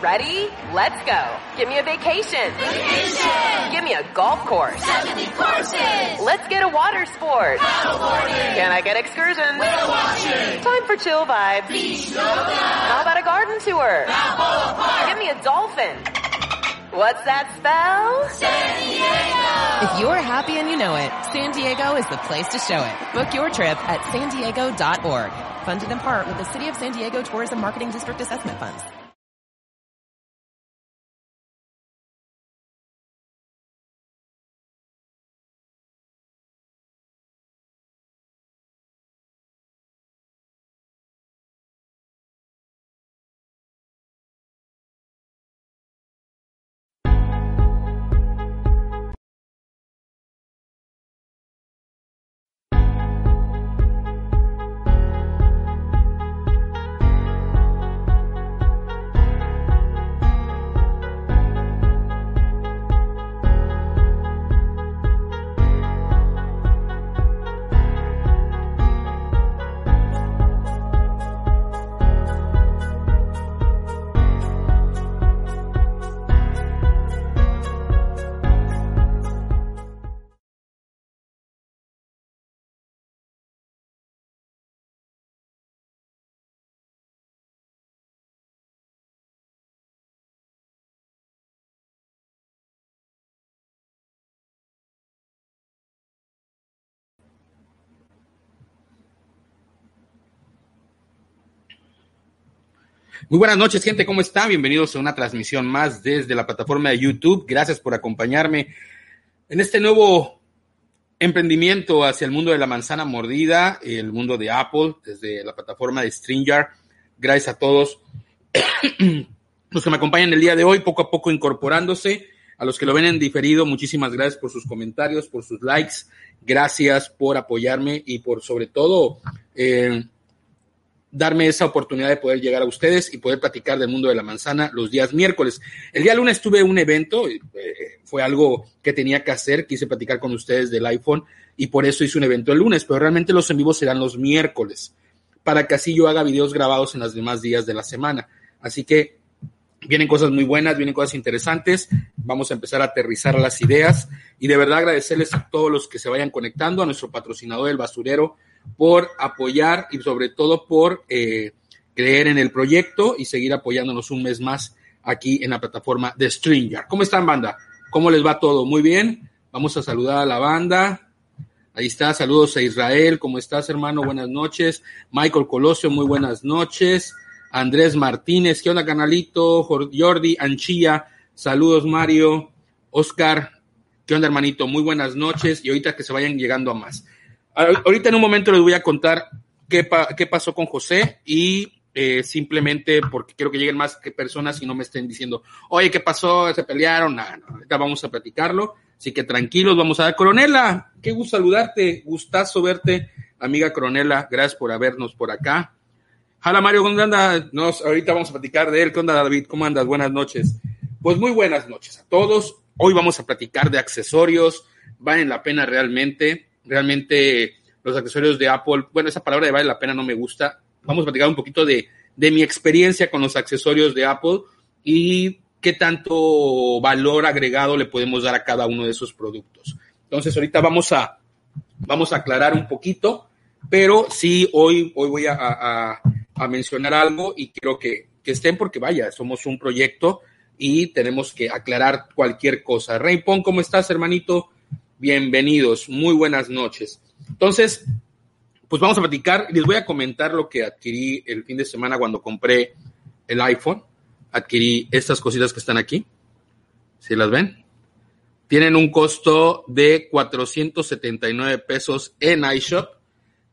Ready? Let's go. Give me a vacation. Vacation! Give me a golf course. 70 courses! Let's get a water sport. Paddleboarding! Can I get excursions? Whale watching! Time for chill vibes. Beach yoga! How about a garden tour? Balboa Park! Give me a dolphin. What's that spell? San Diego! If you're happy and you know it, San Diego is the place to show it. Book your trip at san diego.org. Funded in part with the City of San Diego Tourism Marketing District Assessment Funds. Muy buenas noches, gente, ¿cómo está? Bienvenidos a una transmisión más desde la plataforma de YouTube. Gracias por acompañarme en este nuevo emprendimiento hacia el mundo de la manzana mordida, el mundo de Apple, desde la plataforma de StreamYard. Gracias a todos los que me acompañan el día de hoy, poco a poco incorporándose. A los que lo ven en diferido, muchísimas gracias por sus comentarios, por sus likes. Gracias por apoyarme y por sobre todo eh, darme esa oportunidad de poder llegar a ustedes y poder platicar del mundo de la manzana los días miércoles. El día lunes tuve un evento, eh, fue algo que tenía que hacer, quise platicar con ustedes del iPhone y por eso hice un evento el lunes, pero realmente los en vivos serán los miércoles, para que así yo haga videos grabados en los demás días de la semana. Así que vienen cosas muy buenas, vienen cosas interesantes, vamos a empezar a aterrizar las ideas y de verdad agradecerles a todos los que se vayan conectando, a nuestro patrocinador, el basurero, por apoyar y sobre todo por eh, creer en el proyecto y seguir apoyándonos un mes más aquí en la plataforma de StreamYard. ¿Cómo están, banda? ¿Cómo les va todo? Muy bien. Vamos a saludar a la banda. Ahí está, saludos a Israel. ¿Cómo estás, hermano? Buenas noches. Michael Colosio, muy buenas noches. Andrés Martínez, ¿qué onda, canalito? Jordi Anchilla, saludos, Mario. Oscar, ¿qué onda, hermanito? Muy buenas noches. Y ahorita que se vayan llegando a más. Ahorita en un momento les voy a contar qué, qué pasó con José y eh, simplemente porque quiero que lleguen más personas y no me estén diciendo, oye, ¿qué pasó? ¿Se pelearon? No, no, ahorita vamos a platicarlo. Así que tranquilos, vamos a ver. Coronela, qué gusto saludarte, gustazo verte, amiga Coronela, gracias por habernos por acá. Hola Mario, ¿cómo andas? Nos, ahorita vamos a platicar de él. ¿Qué onda David? ¿Cómo andas? Buenas noches. Pues muy buenas noches a todos. Hoy vamos a platicar de accesorios, valen la pena realmente realmente los accesorios de Apple, bueno, esa palabra de vale la pena no me gusta. Vamos a platicar un poquito de, de mi experiencia con los accesorios de Apple y qué tanto valor agregado le podemos dar a cada uno de esos productos. Entonces, ahorita vamos a, vamos a aclarar un poquito, pero sí, hoy, hoy voy a, a, mencionar algo y quiero que, que, estén porque vaya, somos un proyecto y tenemos que aclarar cualquier cosa. Rey Pon, ¿cómo estás, hermanito? Bienvenidos, muy buenas noches. Entonces, pues vamos a platicar, les voy a comentar lo que adquirí el fin de semana cuando compré el iPhone. Adquirí estas cositas que están aquí. ¿Sí las ven? Tienen un costo de 479 pesos en iShop.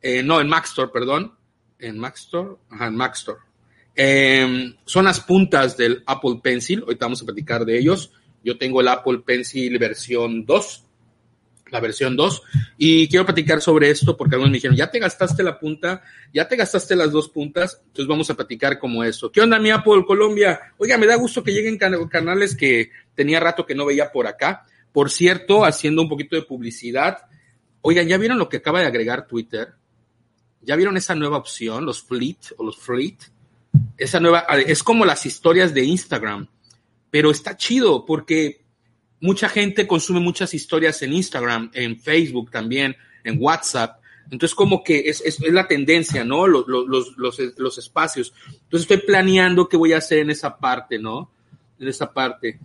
Eh, no, en Mac Store, perdón. En Mac Store. Ajá, en Mac Store. Eh, son las puntas del Apple Pencil. Ahorita vamos a platicar de ellos. Yo tengo el Apple Pencil versión 2 la versión 2. Y quiero platicar sobre esto porque algunos me dijeron, ya te gastaste la punta, ya te gastaste las dos puntas, entonces vamos a platicar como eso. ¿Qué onda mi Apple Colombia? Oiga, me da gusto que lleguen can canales que tenía rato que no veía por acá. Por cierto, haciendo un poquito de publicidad, oigan, ¿ya vieron lo que acaba de agregar Twitter? ¿Ya vieron esa nueva opción, los fleet o los fleet? esa nueva, es como las historias de Instagram, pero está chido porque mucha gente consume muchas historias en Instagram, en Facebook también, en WhatsApp. Entonces, como que es, es, la tendencia, ¿no? Los, los, los, los, espacios. Entonces, estoy planeando qué voy a hacer en esa parte, ¿no? En esa parte.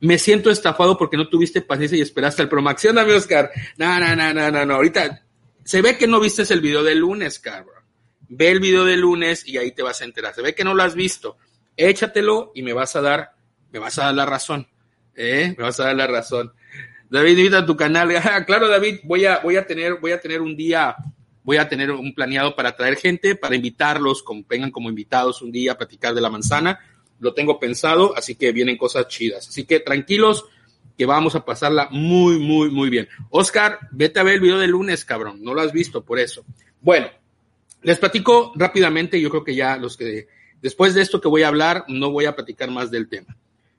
Me siento estafado porque no tuviste paciencia y esperaste el promoción, mi Oscar. No, no, no, no, no, no. Ahorita se ve que no viste el video del lunes, cabrón. Ve el video del lunes y ahí te vas a enterar. Se ve que no lo has visto. Échatelo y me vas a dar, me vas a dar la razón. ¿Eh? Me vas a dar la razón. David, invita a tu canal. Ah, claro, David, voy a, voy a tener, voy a tener un día, voy a tener un planeado para traer gente, para invitarlos, como, vengan como invitados un día a platicar de la manzana. Lo tengo pensado, así que vienen cosas chidas. Así que tranquilos, que vamos a pasarla muy, muy, muy bien. Oscar, vete a ver el video de lunes, cabrón. No lo has visto, por eso. Bueno, les platico rápidamente. Yo creo que ya los que, después de esto que voy a hablar, no voy a platicar más del tema.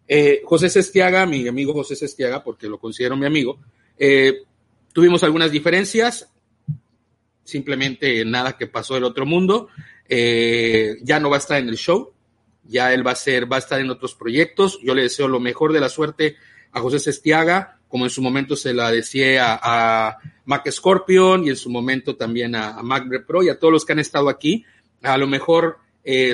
Eh, José Sestiaga, mi amigo José Sestiaga, porque lo considero mi amigo, eh, tuvimos algunas diferencias, simplemente nada que pasó del otro mundo. Eh, ya no va a estar en el show, ya él va a ser, va a estar en otros proyectos. Yo le deseo lo mejor de la suerte a José Sestiaga, como en su momento se la decía a, Mac Scorpion y en su momento también a, Mac Pro y a todos los que han estado aquí. A lo mejor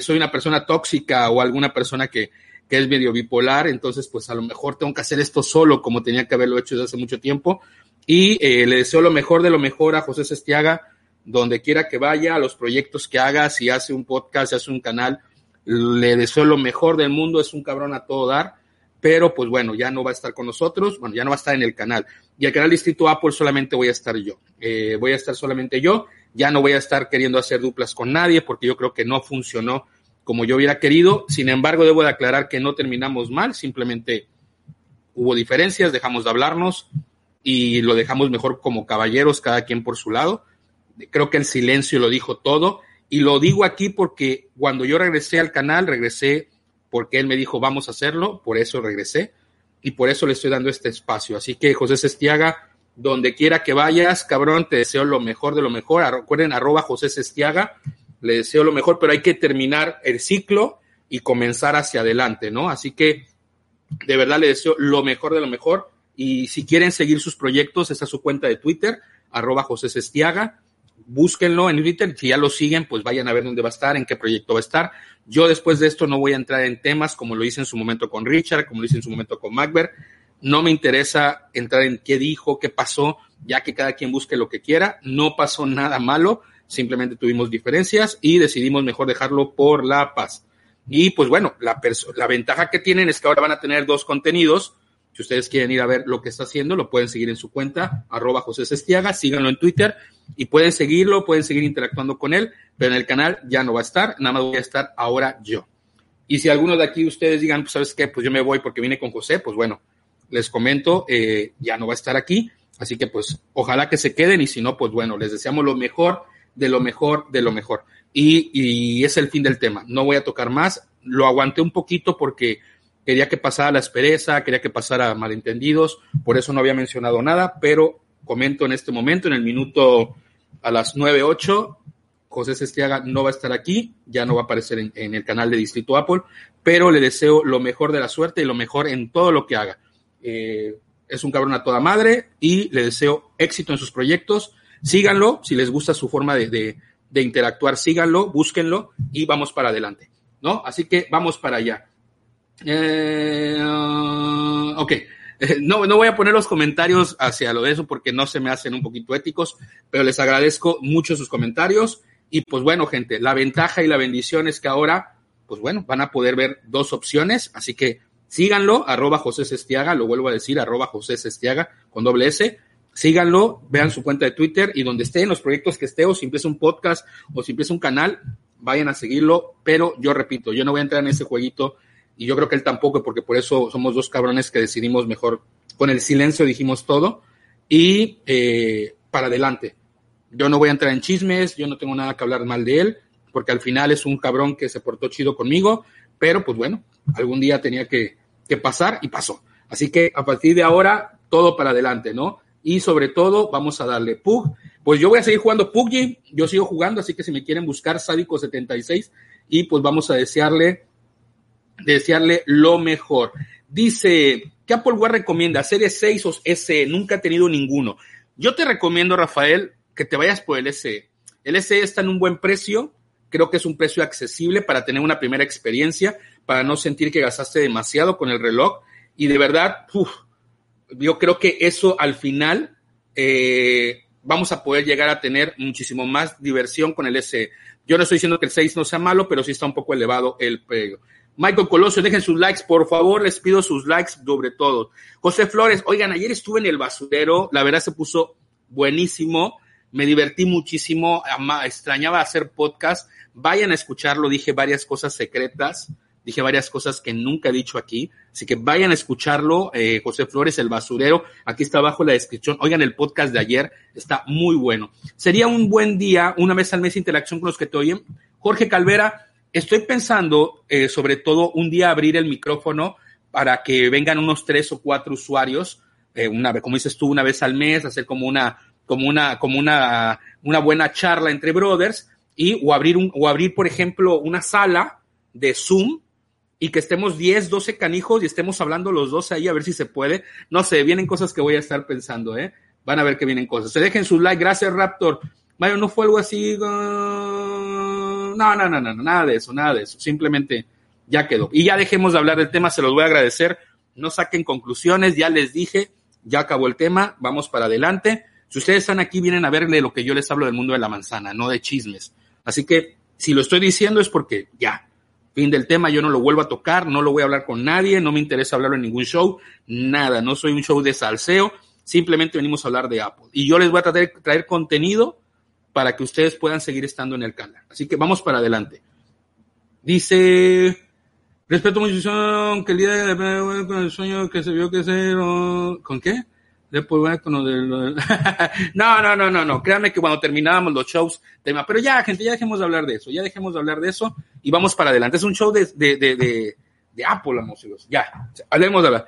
soy una persona tóxica o alguna persona que, que es medio bipolar, entonces pues a lo mejor tengo que hacer esto solo como tenía que haberlo hecho desde hace mucho tiempo. Y eh, le deseo lo mejor de lo mejor a José Sestiaga, donde quiera que vaya, a los proyectos que haga, si hace un podcast, si hace un canal, le deseo lo mejor del mundo, es un cabrón a todo dar, pero pues bueno, ya no va a estar con nosotros, bueno, ya no va a estar en el canal. Y el canal Distrito Apple solamente voy a estar yo, eh, voy a estar solamente yo, ya no voy a estar queriendo hacer duplas con nadie porque yo creo que no funcionó como yo hubiera querido. Sin embargo, debo de aclarar que no terminamos mal, simplemente hubo diferencias, dejamos de hablarnos y lo dejamos mejor como caballeros, cada quien por su lado. Creo que el silencio lo dijo todo y lo digo aquí porque cuando yo regresé al canal, regresé porque él me dijo vamos a hacerlo, por eso regresé y por eso le estoy dando este espacio. Así que José Sestiaga, donde quiera que vayas, cabrón, te deseo lo mejor de lo mejor. Recuerden, arroba José Sestiaga le deseo lo mejor, pero hay que terminar el ciclo y comenzar hacia adelante, ¿no? Así que de verdad le deseo lo mejor de lo mejor. Y si quieren seguir sus proyectos, esta es su cuenta de Twitter, arroba José Sestiaga. Búsquenlo en Twitter. Si ya lo siguen, pues vayan a ver dónde va a estar, en qué proyecto va a estar. Yo después de esto no voy a entrar en temas como lo hice en su momento con Richard, como lo hice en su momento con Macbeth. No me interesa entrar en qué dijo, qué pasó, ya que cada quien busque lo que quiera. No pasó nada malo simplemente tuvimos diferencias y decidimos mejor dejarlo por la paz. Y pues bueno, la, la ventaja que tienen es que ahora van a tener dos contenidos. Si ustedes quieren ir a ver lo que está haciendo, lo pueden seguir en su cuenta, arroba José Sestiaga, síganlo en Twitter y pueden seguirlo, pueden seguir interactuando con él, pero en el canal ya no va a estar, nada más voy a estar ahora yo. Y si alguno de aquí ustedes digan, pues sabes qué, pues yo me voy porque vine con José, pues bueno, les comento, eh, ya no va a estar aquí, así que pues ojalá que se queden y si no, pues bueno, les deseamos lo mejor de lo mejor, de lo mejor. Y, y, es el fin del tema. No voy a tocar más. Lo aguanté un poquito porque quería que pasara la aspereza, quería que pasara malentendidos, por eso no había mencionado nada, pero comento en este momento, en el minuto a las 9.08, José Sestiaga no va a estar aquí, ya no va a aparecer en, el canal de Distrito Apple, pero le deseo lo mejor de la suerte y lo mejor en todo lo que haga. Eh, es un cabrón a toda madre y le deseo éxito en sus proyectos Síganlo, si les gusta su forma de, interactuar, síganlo, búsquenlo y vamos para adelante, ¿no? Así que vamos para allá. Eh, ok, no, no voy a poner los comentarios hacia lo de eso porque no se me hacen un poquito éticos, pero les agradezco mucho sus comentarios. Y pues bueno, gente, la ventaja y la bendición es que ahora, pues bueno, van a poder ver dos opciones, así que síganlo, arroba José Sestiaga, lo vuelvo a decir, arroba José Sestiaga con doble S síganlo, vean su cuenta de Twitter y donde esté en los proyectos que esté, o si empieza un podcast o si empieza un canal, vayan a seguirlo. Pero yo repito, yo no voy a entrar en ese jueguito y yo creo que él tampoco, porque por eso somos dos cabrones que decidimos mejor, con el silencio dijimos todo y eh, para adelante. Yo no voy a entrar en chismes, yo no tengo nada que hablar mal de él, porque al final es un cabrón que se portó chido conmigo, pero pues bueno, algún día tenía que, que pasar y pasó. Así que a partir de ahora, todo para adelante, ¿no? Y sobre todo vamos a darle PUG. Pues yo voy a seguir jugando PUBG, yo sigo jugando, así que si me quieren buscar Sádico76 y pues vamos a desearle, desearle lo mejor. Dice, ¿qué Apple Watch recomienda? ¿Serie 6 o SE? Nunca he tenido ninguno. Yo te recomiendo, Rafael, que te vayas por el SE. El SE está en un buen precio, creo que es un precio accesible para tener una primera experiencia, para no sentir que gastaste demasiado con el reloj y de verdad, uf, yo creo que eso al final eh, vamos a poder llegar a tener muchísimo más diversión con el SE. Yo no estoy diciendo que el 6 no sea malo, pero sí está un poco elevado el precio. Michael Colosio, dejen sus likes, por favor, les pido sus likes sobre todo. José Flores, oigan, ayer estuve en el basurero, la verdad se puso buenísimo, me divertí muchísimo, extrañaba hacer podcast, vayan a escucharlo, dije varias cosas secretas, dije varias cosas que nunca he dicho aquí, así que vayan a escucharlo, eh, José Flores, el basurero, aquí está abajo la descripción, oigan el podcast de ayer, está muy bueno. Sería un buen día, una vez al mes, interacción con los que te oyen. Jorge Calvera, estoy pensando, eh, sobre todo, un día abrir el micrófono para que vengan unos tres o cuatro usuarios, eh, una vez, como dices tú, una vez al mes, hacer como una, como una, como una, una buena charla entre brothers y o abrir un, o abrir, por ejemplo, una sala de Zoom y que estemos 10, 12 canijos y estemos hablando los dos ahí a ver si se puede. No sé, vienen cosas que voy a estar pensando, ¿eh? Van a ver que vienen cosas. Se dejen su like. Gracias, Raptor. Mario, no fue algo así. Uh, no, no, no, no, nada de eso, nada de eso. Simplemente ya quedó. Y ya dejemos de hablar del tema, se los voy a agradecer. No saquen conclusiones, ya les dije, ya acabó el tema, vamos para adelante. Si ustedes están aquí, vienen a verle lo que yo les hablo del mundo de la manzana, no de chismes. Así que si lo estoy diciendo es porque ya, Fin del tema, yo no lo vuelvo a tocar, no lo voy a hablar con nadie, no me interesa hablarlo en ningún show, nada, no soy un show de salseo, simplemente venimos a hablar de Apple. Y yo les voy a tratar de traer contenido para que ustedes puedan seguir estando en el canal. Así que vamos para adelante. Dice, respeto mucho que el día de con el sueño que se vio que se... ¿Con qué? Después con lo no, no, no, no, no. Créanme que cuando terminábamos los shows, tema. Pero ya, gente, ya dejemos de hablar de eso. Ya dejemos de hablar de eso y vamos para adelante. Es un show de, de, de, de, Apple. Ya, hablemos de hablar.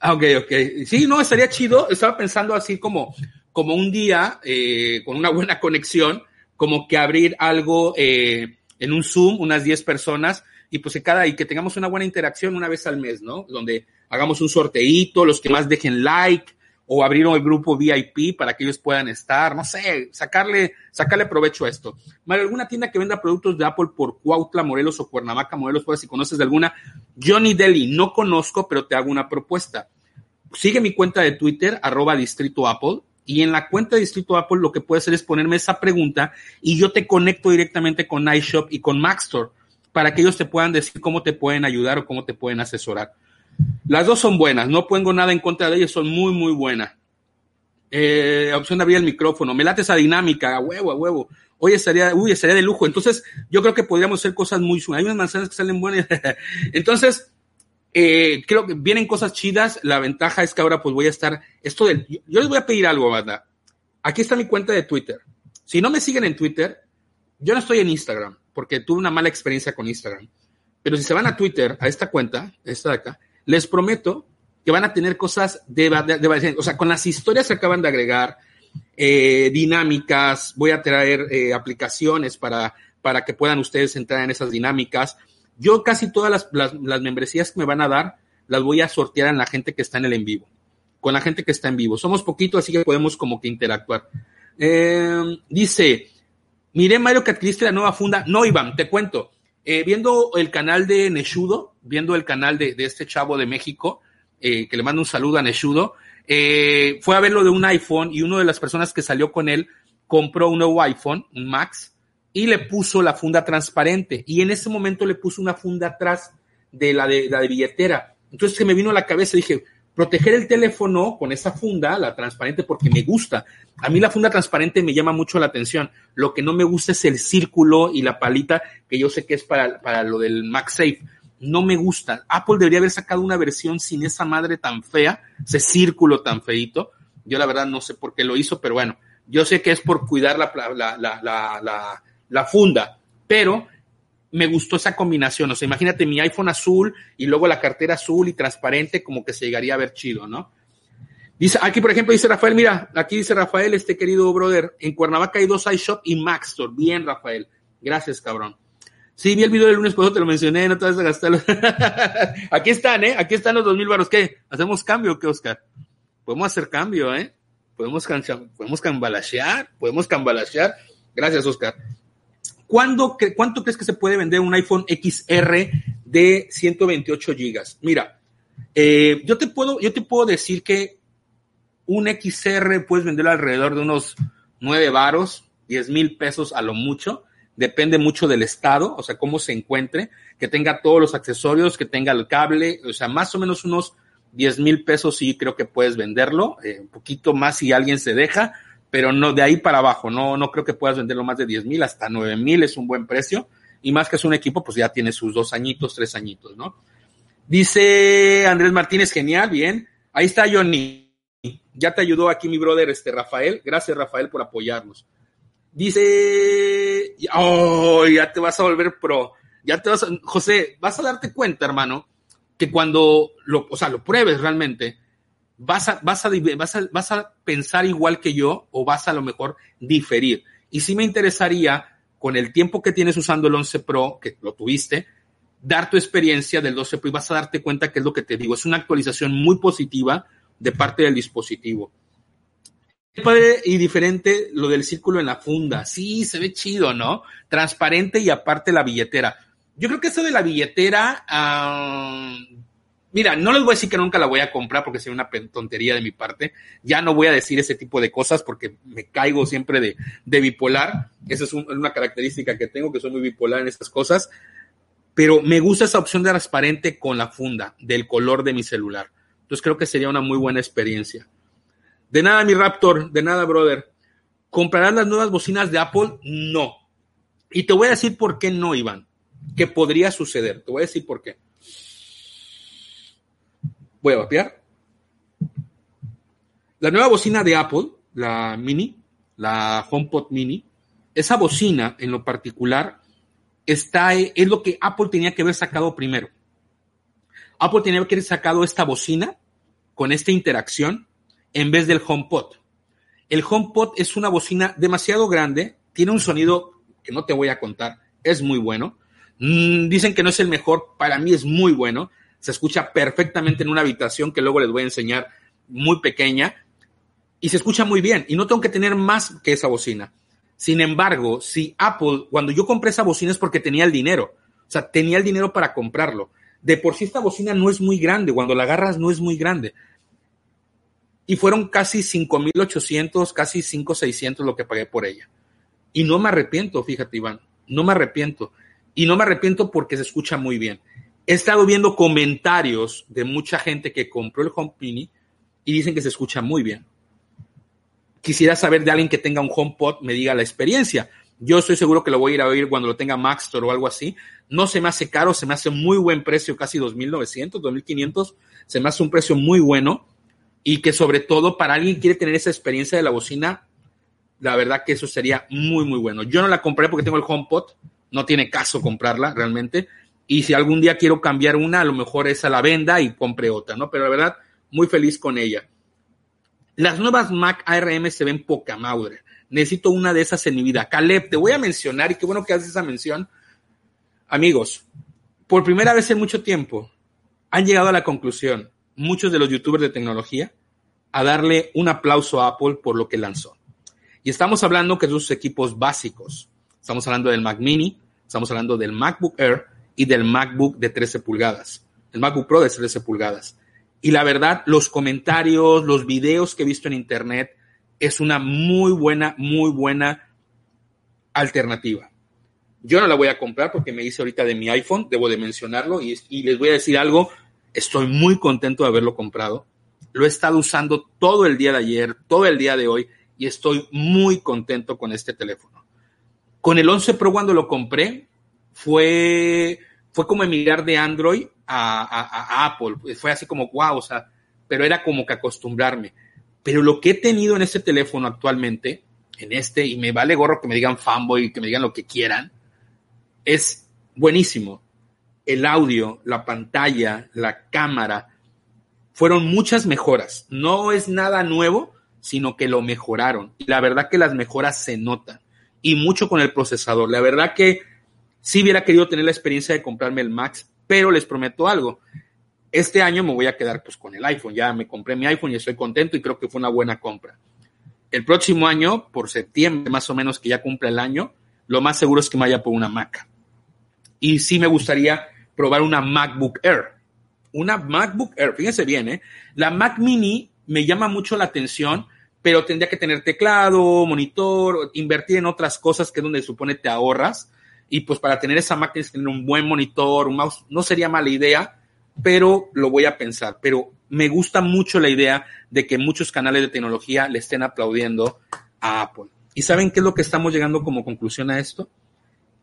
Ah, ok, ok. Sí, no, estaría chido. Estaba pensando así como, como un día, eh, con una buena conexión, como que abrir algo eh, en un Zoom, unas 10 personas, y pues que cada, y que tengamos una buena interacción una vez al mes, ¿no? Donde hagamos un sorteíto, los que más dejen like, o abrir el grupo VIP para que ellos puedan estar, no sé, sacarle, sacarle provecho a esto. Mario, ¿alguna tienda que venda productos de Apple por Cuautla, Morelos o Cuernavaca, Morelos, pues si conoces de alguna? Johnny Deli, no conozco, pero te hago una propuesta. Sigue mi cuenta de Twitter, arroba Distrito Apple, y en la cuenta de Distrito Apple lo que puedes hacer es ponerme esa pregunta y yo te conecto directamente con iShop y con Maxstore para que ellos te puedan decir cómo te pueden ayudar o cómo te pueden asesorar. Las dos son buenas, no pongo nada en contra de ellas, son muy, muy buenas. Eh, opción de abrir el micrófono, me late esa dinámica, a huevo, a huevo. Oye, estaría, uy, estaría de lujo. Entonces, yo creo que podríamos hacer cosas muy, hay unas manzanas que salen buenas. Entonces, eh, creo que vienen cosas chidas. La ventaja es que ahora pues voy a estar, esto del, yo les voy a pedir algo, banda. Aquí está mi cuenta de Twitter. Si no me siguen en Twitter, yo no estoy en Instagram, porque tuve una mala experiencia con Instagram. Pero si se van a Twitter, a esta cuenta, esta de acá, les prometo que van a tener cosas de, de, o sea, con las historias que acaban de agregar, eh, dinámicas, voy a traer eh, aplicaciones para, para que puedan ustedes entrar en esas dinámicas. Yo casi todas las, las, membresías que me van a dar las voy a sortear en la gente que está en el en vivo, con la gente que está en vivo. Somos poquitos, así que podemos como que interactuar. Eh, dice, miré Mario que adquiriste la nueva funda. No, Iván, te cuento. Eh, viendo el canal de Neshudo, viendo el canal de, de este chavo de México, eh, que le mando un saludo a Neshudo, eh, fue a verlo de un iPhone y una de las personas que salió con él compró un nuevo iPhone, un Max, y le puso la funda transparente. Y en ese momento le puso una funda atrás de la de, la billetera. Entonces se me vino a la cabeza y dije, proteger el teléfono con esa funda, la transparente, porque me gusta. A mí la funda transparente me llama mucho la atención. Lo que no me gusta es el círculo y la palita, que yo sé que es para, para lo del MagSafe. No me gusta. Apple debería haber sacado una versión sin esa madre tan fea, ese círculo tan feito. Yo la verdad no sé por qué lo hizo, pero bueno, yo sé que es por cuidar la, la, la, la, funda, pero me gustó esa combinación. O sea, imagínate mi iPhone azul y luego la cartera azul y transparente, como que se llegaría a ver chido, ¿no? Dice, aquí por ejemplo dice Rafael, mira, aquí dice Rafael, este querido brother, en Cuernavaca hay dos iShop y Maxstore. Bien, Rafael. Gracias, cabrón. Sí, vi el video del lunes, por eso te lo mencioné, no te vas a gastarlo. Aquí están, ¿eh? Aquí están los dos mil baros. ¿Qué? ¿Hacemos cambio o qué, Oscar? Podemos hacer cambio, ¿eh? Podemos, podemos cambalachear, podemos cambalachear. Gracias, Oscar. ¿Cuándo, ¿Cuánto crees que se puede vender un iPhone XR de 128 gigas? Mira, eh, yo, te puedo, yo te puedo decir que un XR puedes venderlo alrededor de unos 9 varos, 10 mil pesos a lo mucho. Depende mucho del estado, o sea, cómo se encuentre, que tenga todos los accesorios, que tenga el cable, o sea, más o menos unos 10 mil pesos sí creo que puedes venderlo, eh, un poquito más si alguien se deja, pero no de ahí para abajo, no, no creo que puedas venderlo más de 10 mil, hasta 9 mil es un buen precio, y más que es un equipo, pues ya tiene sus dos añitos, tres añitos, ¿no? Dice Andrés Martínez, genial, bien. Ahí está Johnny. Ya te ayudó aquí mi brother, este Rafael. Gracias, Rafael, por apoyarnos. Dice, oh, ya te vas a volver pro. Ya te vas a, José, vas a darte cuenta, hermano, que cuando lo, o sea, lo pruebes realmente, vas a, vas a, vas a, pensar igual que yo o vas a, a lo mejor diferir. Y sí me interesaría, con el tiempo que tienes usando el 11 Pro, que lo tuviste, dar tu experiencia del 12 Pro y vas a darte cuenta que es lo que te digo. Es una actualización muy positiva de parte del dispositivo. Padre y diferente lo del círculo en la funda. Sí, se ve chido, ¿no? Transparente y aparte la billetera. Yo creo que eso de la billetera, mira, no les voy a decir que nunca la voy a comprar porque sería una tontería de mi parte. Ya no voy a decir ese tipo de cosas porque me caigo siempre de, de bipolar. Esa es una característica que tengo, que soy muy bipolar en estas cosas. Pero me gusta esa opción de transparente con la funda, del color de mi celular. Entonces creo que sería una muy buena experiencia. De nada, mi Raptor, de nada, brother. ¿Comprarás las nuevas bocinas de Apple? No. Y te voy a decir por qué no, Iván que podría suceder. Te voy a decir por qué. Voy a vapear. La nueva bocina de Apple, la Mini, la HomePod Mini, esa bocina en lo particular está, es lo que Apple tenía que haber sacado primero. Apple tenía que haber sacado esta bocina con esta interacción en vez del HomePod. El HomePod es una bocina demasiado grande, tiene un sonido que no te voy a contar, es muy bueno, Mm, dicen que no es el mejor, para mí es muy bueno. Se escucha perfectamente en una habitación que luego les voy a enseñar muy pequeña y se escucha muy bien y no tengo que tener más que esa bocina. Sin embargo, si Apple, cuando yo compré esa bocina es porque tenía el dinero, o sea, tenía el dinero para comprarlo. De por sí esta bocina no es muy grande, cuando la agarras no es muy grande. Y fueron casi 5.800, casi 5.600 lo que pagué por ella. Y no me arrepiento, fíjate Iván, no me arrepiento y no me arrepiento porque se escucha muy bien. He estado viendo comentarios de mucha gente que compró el HomePini y dicen que se escucha muy bien. Quisiera saber de alguien que tenga un HomePod, me diga la experiencia. Yo estoy seguro que lo voy a ir a oír cuando lo tenga Maxtor o algo así. No se me hace caro, se me hace muy buen precio, casi 2.900, 2.500. Se me hace un precio muy bueno y que sobre todo para alguien que quiere tener esa experiencia de la bocina, la verdad que eso sería muy, muy bueno. Yo no la compré porque tengo el HomePod, no tiene caso comprarla realmente. Y si algún día quiero cambiar una, a lo mejor esa la venda y compre otra, ¿no? Pero la verdad, muy feliz con ella. Las nuevas Mac ARM se ven poca madre. Necesito una de esas en mi vida. Caleb, te voy a mencionar y qué bueno que haces esa mención. Amigos, por primera vez en mucho tiempo han llegado a la conclusión, muchos de los youtubers de tecnología, a darle un aplauso a Apple por lo que lanzó. Y estamos hablando que sus equipos básicos. Estamos hablando del Mac Mini, Estamos hablando del MacBook Air y del MacBook de 13 pulgadas, el MacBook Pro de 13 pulgadas. Y la verdad, los comentarios, los videos que he visto en Internet, es una muy buena, muy buena alternativa. Yo no la voy a comprar porque me hice ahorita de mi iPhone, debo de mencionarlo, y, y les voy a decir algo, estoy muy contento de haberlo comprado. Lo he estado usando todo el día de ayer, todo el día de hoy, y estoy muy contento con este teléfono. Con el 11 Pro cuando lo compré, fue, fue como emigrar de Android a, Apple. Fue así como, wow, o sea, pero era como que acostumbrarme. Pero lo que he tenido en este teléfono actualmente, en este, y me vale gorro que me digan fanboy, que me digan lo que quieran, es buenísimo. El audio, la pantalla, la cámara, fueron muchas mejoras. No es nada nuevo, sino que lo mejoraron. Y la verdad que las mejoras se notan y mucho con el procesador. La verdad que Sí hubiera querido tener la experiencia de comprarme el Max, pero les prometo algo. Este año me voy a quedar pues con el iPhone. Ya me compré mi iPhone y estoy contento y creo que fue una buena compra. El próximo año, por septiembre más o menos que ya cumple el año, lo más seguro es que me vaya por una Mac. Y sí me gustaría probar una MacBook Air. Una MacBook Air, fíjense bien, ¿eh? La Mac Mini me llama mucho la atención, pero tendría que tener teclado, monitor, invertir en otras cosas que es donde supone te ahorras. Y pues para tener esa Mac tienes que tener un buen monitor, un mouse. No sería mala idea, pero lo voy a pensar. Pero me gusta mucho la idea de que muchos canales de tecnología le estén aplaudiendo a Apple. ¿Y saben qué es lo que estamos llegando como conclusión a esto?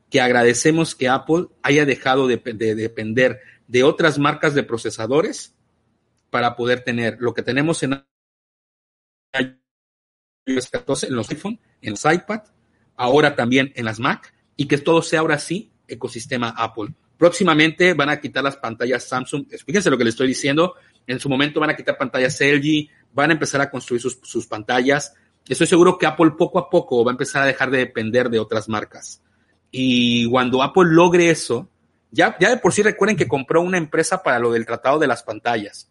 Que agradecemos que Apple haya dejado de, de depender de otras marcas de procesadores para poder tener lo que tenemos en iOS 14, en los iPhone, en los iPad, ahora también en las Mac, y que todo sea ahora sí ecosistema Apple. Próximamente van a quitar las pantallas Samsung. Fíjense lo que les estoy diciendo. En su momento van a quitar pantallas LG, van a empezar a construir sus, sus pantallas. Estoy seguro que Apple poco a poco va a empezar a dejar de depender de otras marcas. Y cuando Apple logre eso, ya, ya de por sí recuerden que compró una empresa para lo del tratado de las pantallas.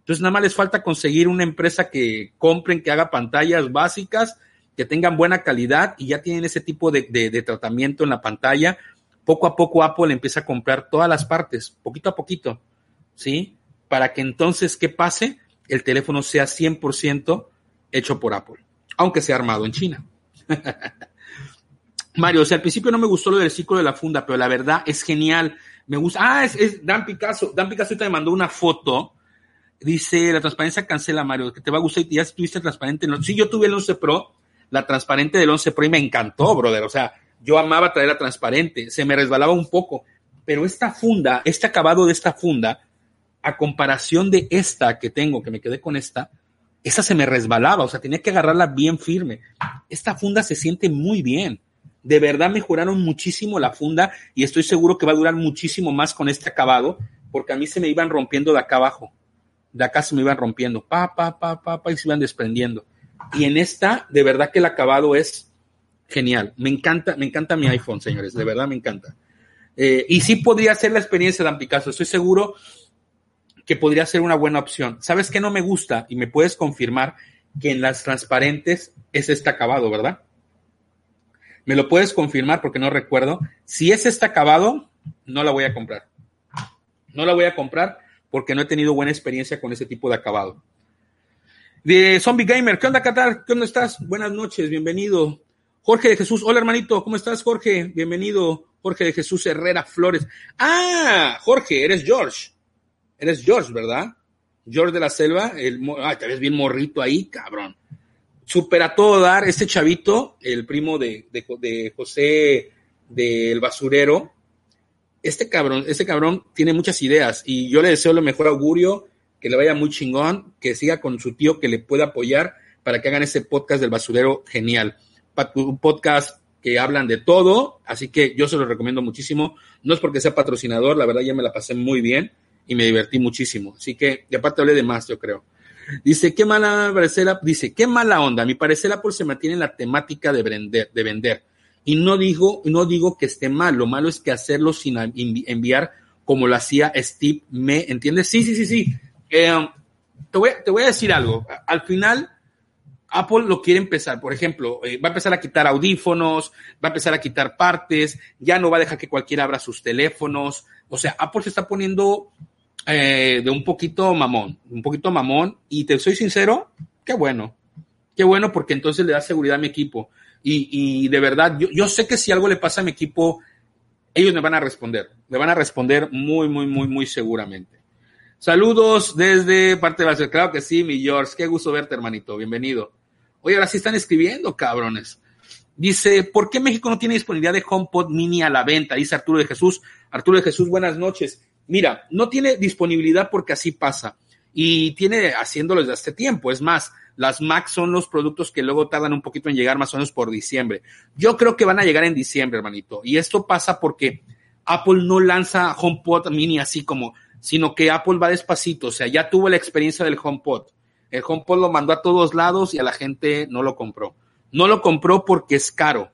Entonces nada más les falta conseguir una empresa que compren, que haga pantallas básicas, que tengan buena calidad y ya tienen ese tipo de, de, tratamiento en la pantalla poco a poco Apple empieza a comprar todas las partes, poquito a poquito, ¿sí? Para que entonces, ¿qué pase? El teléfono sea 100% hecho por Apple, aunque sea armado en China. Mario, o sea, al principio no me gustó lo del ciclo de la funda, pero la verdad es genial. Me gusta. Ah, es, Dan Picasso. Dan Picasso me mandó una foto. Dice, la transparencia cancela, Mario, que te va a gustar ya tuviste transparente. Sí, yo tuve el 11 Pro, la transparente del 11 Pro y me encantó, brother. O sea, yo amaba traerla transparente, se me resbalaba un poco, pero esta funda, este acabado de esta funda, a comparación de esta que tengo, que me quedé con esta, esa se me resbalaba, o sea, tenía que agarrarla bien firme. Esta funda se siente muy bien. De verdad mejoraron muchísimo la funda y estoy seguro que va a durar muchísimo más con este acabado, porque a mí se me iban rompiendo de acá abajo. De acá se me iban rompiendo, pa, pa, pa, pa, pa, y se iban desprendiendo. Y en esta, de verdad que el acabado es genial. Me encanta, me encanta mi iPhone, señores, de verdad me encanta. Eh, y sí podría ser la experiencia de Picasso, estoy seguro que podría ser una buena opción. ¿Sabes qué no me gusta? Y me puedes confirmar que en las transparentes es este acabado, ¿verdad? Me lo puedes confirmar porque no recuerdo. Si es este acabado, no la voy a comprar. No la voy a comprar porque no he tenido buena experiencia con ese tipo de acabado. De Zombie Gamer, ¿qué onda, Qatar? ¿Qué onda estás? Buenas noches, bienvenido. Jorge de Jesús, hola hermanito, ¿cómo estás, Jorge? Bienvenido, Jorge de Jesús Herrera Flores. Ah, Jorge, eres George. Eres George, ¿verdad? George de la Selva, el, ay, te ves bien morrito ahí, cabrón. Super a todo dar, este chavito, el primo de, José del basurero, este cabrón, este cabrón tiene muchas ideas y yo le deseo lo mejor augurio, que le vaya muy chingón, que siga con su tío que le pueda apoyar para que hagan ese podcast del basurero genial un podcast que hablan de todo, así que yo se lo recomiendo muchísimo. No es porque sea patrocinador, la verdad ya me la pasé muy bien y me divertí muchísimo. Así que, y aparte hablé de más, yo creo. Dice, qué mala parecer, dice, qué mala onda. A mi parecer Apple se mantiene en la temática de vender, de vender. Y no digo, no digo que esté mal, lo malo es que hacerlo sin enviar como lo hacía Steve Me, ¿entiendes? Sí, sí, sí, sí. Eh, te, voy, te voy a decir algo. Al final, Apple lo quiere empezar, por ejemplo, eh, va a empezar a quitar audífonos, va a empezar a quitar partes, ya no va a dejar que cualquiera abra sus teléfonos. O sea, Apple se está poniendo eh, de un poquito mamón, un poquito mamón, y te soy sincero, qué bueno, qué bueno porque entonces le da seguridad a mi equipo. Y, y de verdad, yo, yo sé que si algo le pasa a mi equipo, ellos me van a responder, me van a responder muy, muy, muy, muy seguramente. Saludos desde parte de la claro que sí, mi George, qué gusto verte, hermanito, bienvenido. Oye, ahora sí están escribiendo, cabrones. Dice, ¿por qué México no tiene disponibilidad de HomePod Mini a la venta? Dice Arturo de Jesús. Arturo de Jesús, buenas noches. Mira, no tiene disponibilidad porque así pasa. Y tiene haciéndolo desde hace tiempo. Es más, las Mac son los productos que luego tardan un poquito en llegar más o menos por diciembre. Yo creo que van a llegar en diciembre, hermanito. Y esto pasa porque Apple no lanza HomePod Mini así como, sino que Apple va despacito. O sea, ya tuvo la experiencia del HomePod el HomePod lo mandó a todos lados y a la gente no lo compró. No lo compró porque es caro.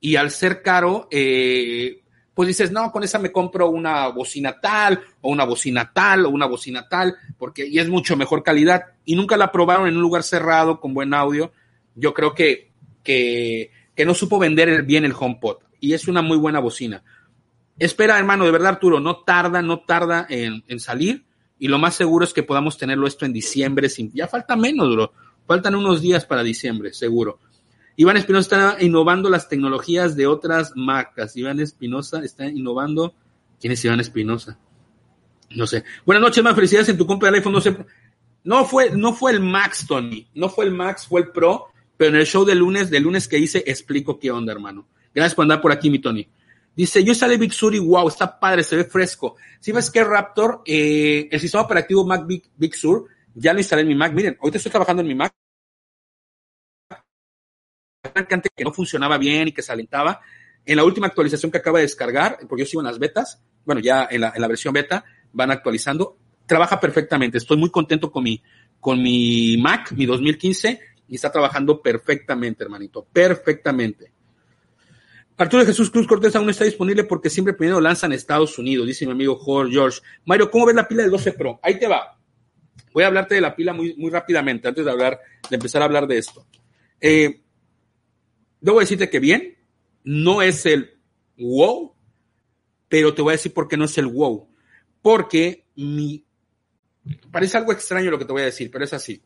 Y al ser caro, eh, pues dices, no, con esa me compro una bocina tal, o una bocina tal, o una bocina tal, porque y es mucho mejor calidad. Y nunca la probaron en un lugar cerrado, con buen audio. Yo creo que, que, que no supo vender bien el HomePod. Y es una muy buena bocina. Espera, hermano, de verdad, Arturo, no tarda, no tarda en, en salir. Y lo más seguro es que podamos tenerlo esto en diciembre. Sin, ya falta menos, bro. Faltan unos días para diciembre, seguro. Iván Espinosa está innovando las tecnologías de otras marcas. Iván Espinosa está innovando. ¿Quién es Iván Espinosa? No sé. Buenas noches, más felicidades en tu compra del iPhone 12. No fue, no fue el Max, Tony. No fue el Max, fue el Pro. Pero en el show de lunes, de lunes que hice, explico qué onda, hermano. Gracias por andar por aquí, mi Tony. Dice, yo sale Big Sur y wow, está padre, se ve fresco. Si ves que Raptor, eh, el sistema operativo Mac Big, Big Sur, ya lo instalé en mi Mac. Miren, ahorita estoy trabajando en mi Mac que no funcionaba bien y que se alentaba. En la última actualización que acaba de descargar, porque yo sigo en las betas, bueno, ya en la, en la versión beta van actualizando, trabaja perfectamente. Estoy muy contento con mi, con mi Mac, mi 2015, y está trabajando perfectamente, hermanito, perfectamente. Arturo Jesús Cruz Cortés aún está disponible porque siempre primero lanzan Estados Unidos, dice mi amigo George. Mario, ¿cómo ves la pila del 12 Pro? Ahí te va. Voy a hablarte de la pila muy, muy rápidamente antes de hablar, de empezar a hablar de esto. Eh, debo decirte que bien, no es el wow, pero te voy a decir por qué no es el wow. Porque mi. Parece algo extraño lo que te voy a decir, pero es así.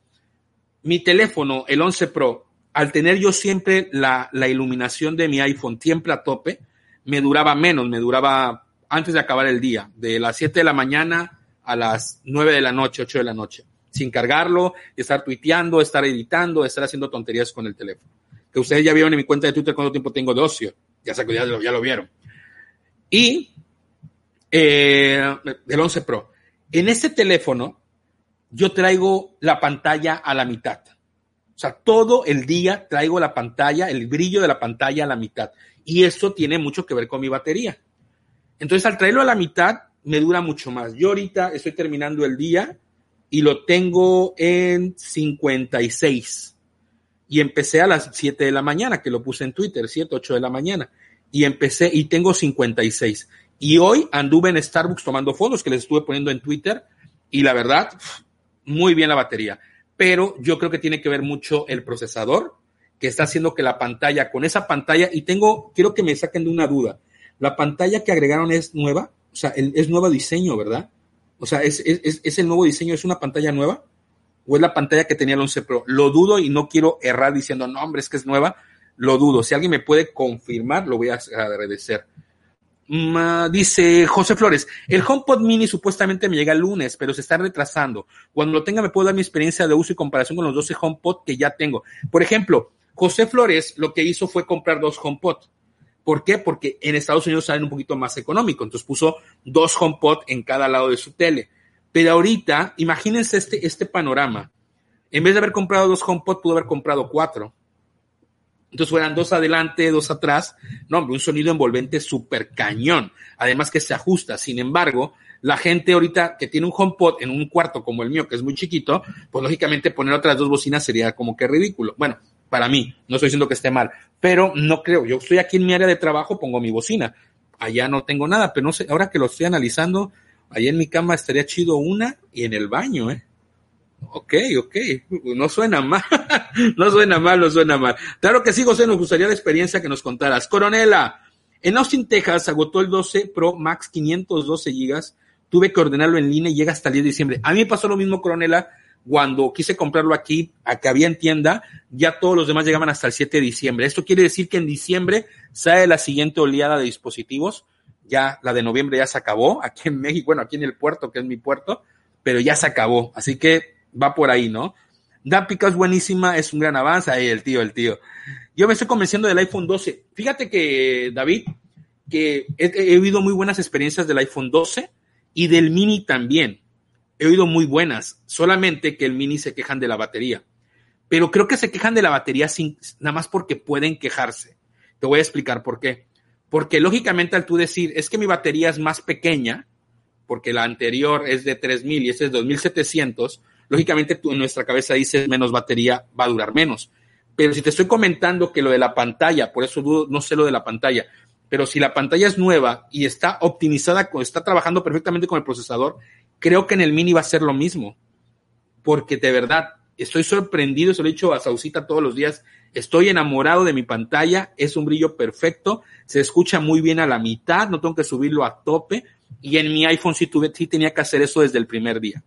Mi teléfono, el 11 Pro, al tener yo siempre la, la iluminación de mi iPhone siempre a tope, me duraba menos, me duraba antes de acabar el día, de las 7 de la mañana a las 9 de la noche, 8 de la noche, sin cargarlo, estar tuiteando, estar editando, estar haciendo tonterías con el teléfono que ustedes ya vieron en mi cuenta de Twitter cuánto tiempo tengo de ocio. Ya, sé, ya, ya lo vieron. Y eh, el 11 Pro. En este teléfono yo traigo la pantalla a la mitad. O sea, todo el día traigo la pantalla, el brillo de la pantalla a la mitad. Y eso tiene mucho que ver con mi batería. Entonces, al traerlo a la mitad, me dura mucho más. Yo ahorita estoy terminando el día y lo tengo en 56 y empecé a las 7 de la mañana, que lo puse en Twitter, 7, 8 de la mañana, y empecé y tengo 56. Y hoy anduve en Starbucks tomando fotos que les estuve poniendo en Twitter y la verdad, muy bien la batería. Pero yo creo que tiene que ver mucho el procesador que está haciendo que la pantalla, con esa pantalla, y tengo, quiero que me saquen de una duda, la pantalla que agregaron es nueva, o sea, es nuevo diseño, ¿verdad? O sea, es, es, es el nuevo diseño, es una pantalla nueva o es la pantalla que tenía el 11 Pro. Lo dudo y no quiero errar diciendo, no, hombre, es que es nueva. Lo dudo. Si alguien me puede confirmar, lo voy a agradecer. Dice José Flores, el HomePod mini supuestamente me llega el lunes, pero se está retrasando. Cuando lo tenga me puedo dar mi experiencia de uso y comparación con los 12 HomePod que ya tengo. Por ejemplo, José Flores lo que hizo fue comprar dos HomePod. ¿Por qué? Porque en Estados Unidos salen un poquito más económico. Entonces puso dos HomePod en cada lado de su tele. Pero ahorita, imagínense este, este panorama. En vez de haber comprado dos HomePod, pudo haber comprado cuatro. Entonces fueran dos adelante, dos atrás. No, un sonido envolvente súper cañón. Además que se ajusta. Sin embargo, la gente ahorita que tiene un HomePod en un cuarto como el mío, que es muy chiquito, pues lógicamente poner otras dos bocinas sería como que ridículo. Bueno, para mí, no estoy diciendo que esté mal, pero no creo. Yo estoy aquí en mi área de trabajo, pongo mi bocina. Allá no tengo nada, pero no sé, ahora que lo estoy analizando, Ahí en mi cama estaría chido una y en el baño, ¿eh? Ok, ok, no suena mal, no suena mal, no suena mal. Claro que sí, José, nos gustaría la experiencia que nos contaras. Coronela, en Austin, Texas, agotó el 12 Pro Max 512 gigas. Tuve que ordenarlo en línea y llega hasta el 10 de diciembre. A mí me pasó lo mismo, Coronela, cuando quise comprarlo aquí, a que había en tienda, ya todos los demás llegaban hasta el 7 de diciembre. Esto quiere decir que en diciembre sale la siguiente oleada de dispositivos ya la de noviembre ya se acabó, aquí en México, bueno, aquí en el puerto, que es mi puerto, pero ya se acabó, así que va por ahí, ¿no? Dapica es buenísima, es un gran avance, ahí el tío, el tío. Yo me estoy convenciendo del iPhone 12. Fíjate que, David, que he, he oído muy buenas experiencias del iPhone 12 y del mini también. He oído muy buenas, solamente que el mini se quejan de la batería. Pero creo que se quejan de la batería sin, nada más porque pueden quejarse. Te voy a explicar por qué. Porque lógicamente al tú decir, es que mi batería es más pequeña, porque la anterior es de 3000 y esta es 2700, lógicamente tú en nuestra cabeza dices menos batería va a durar menos. Pero si te estoy comentando que lo de la pantalla, por eso no sé lo de la pantalla, pero si la pantalla es nueva y está optimizada, está trabajando perfectamente con el procesador, creo que en el mini va a ser lo mismo. Porque de verdad, estoy sorprendido, se lo he dicho a Sausita todos los días, estoy enamorado de mi pantalla, es un brillo perfecto, se escucha muy bien a la mitad, no tengo que subirlo a tope, y en mi iPhone sí, tuve, sí tenía que hacer eso desde el primer día.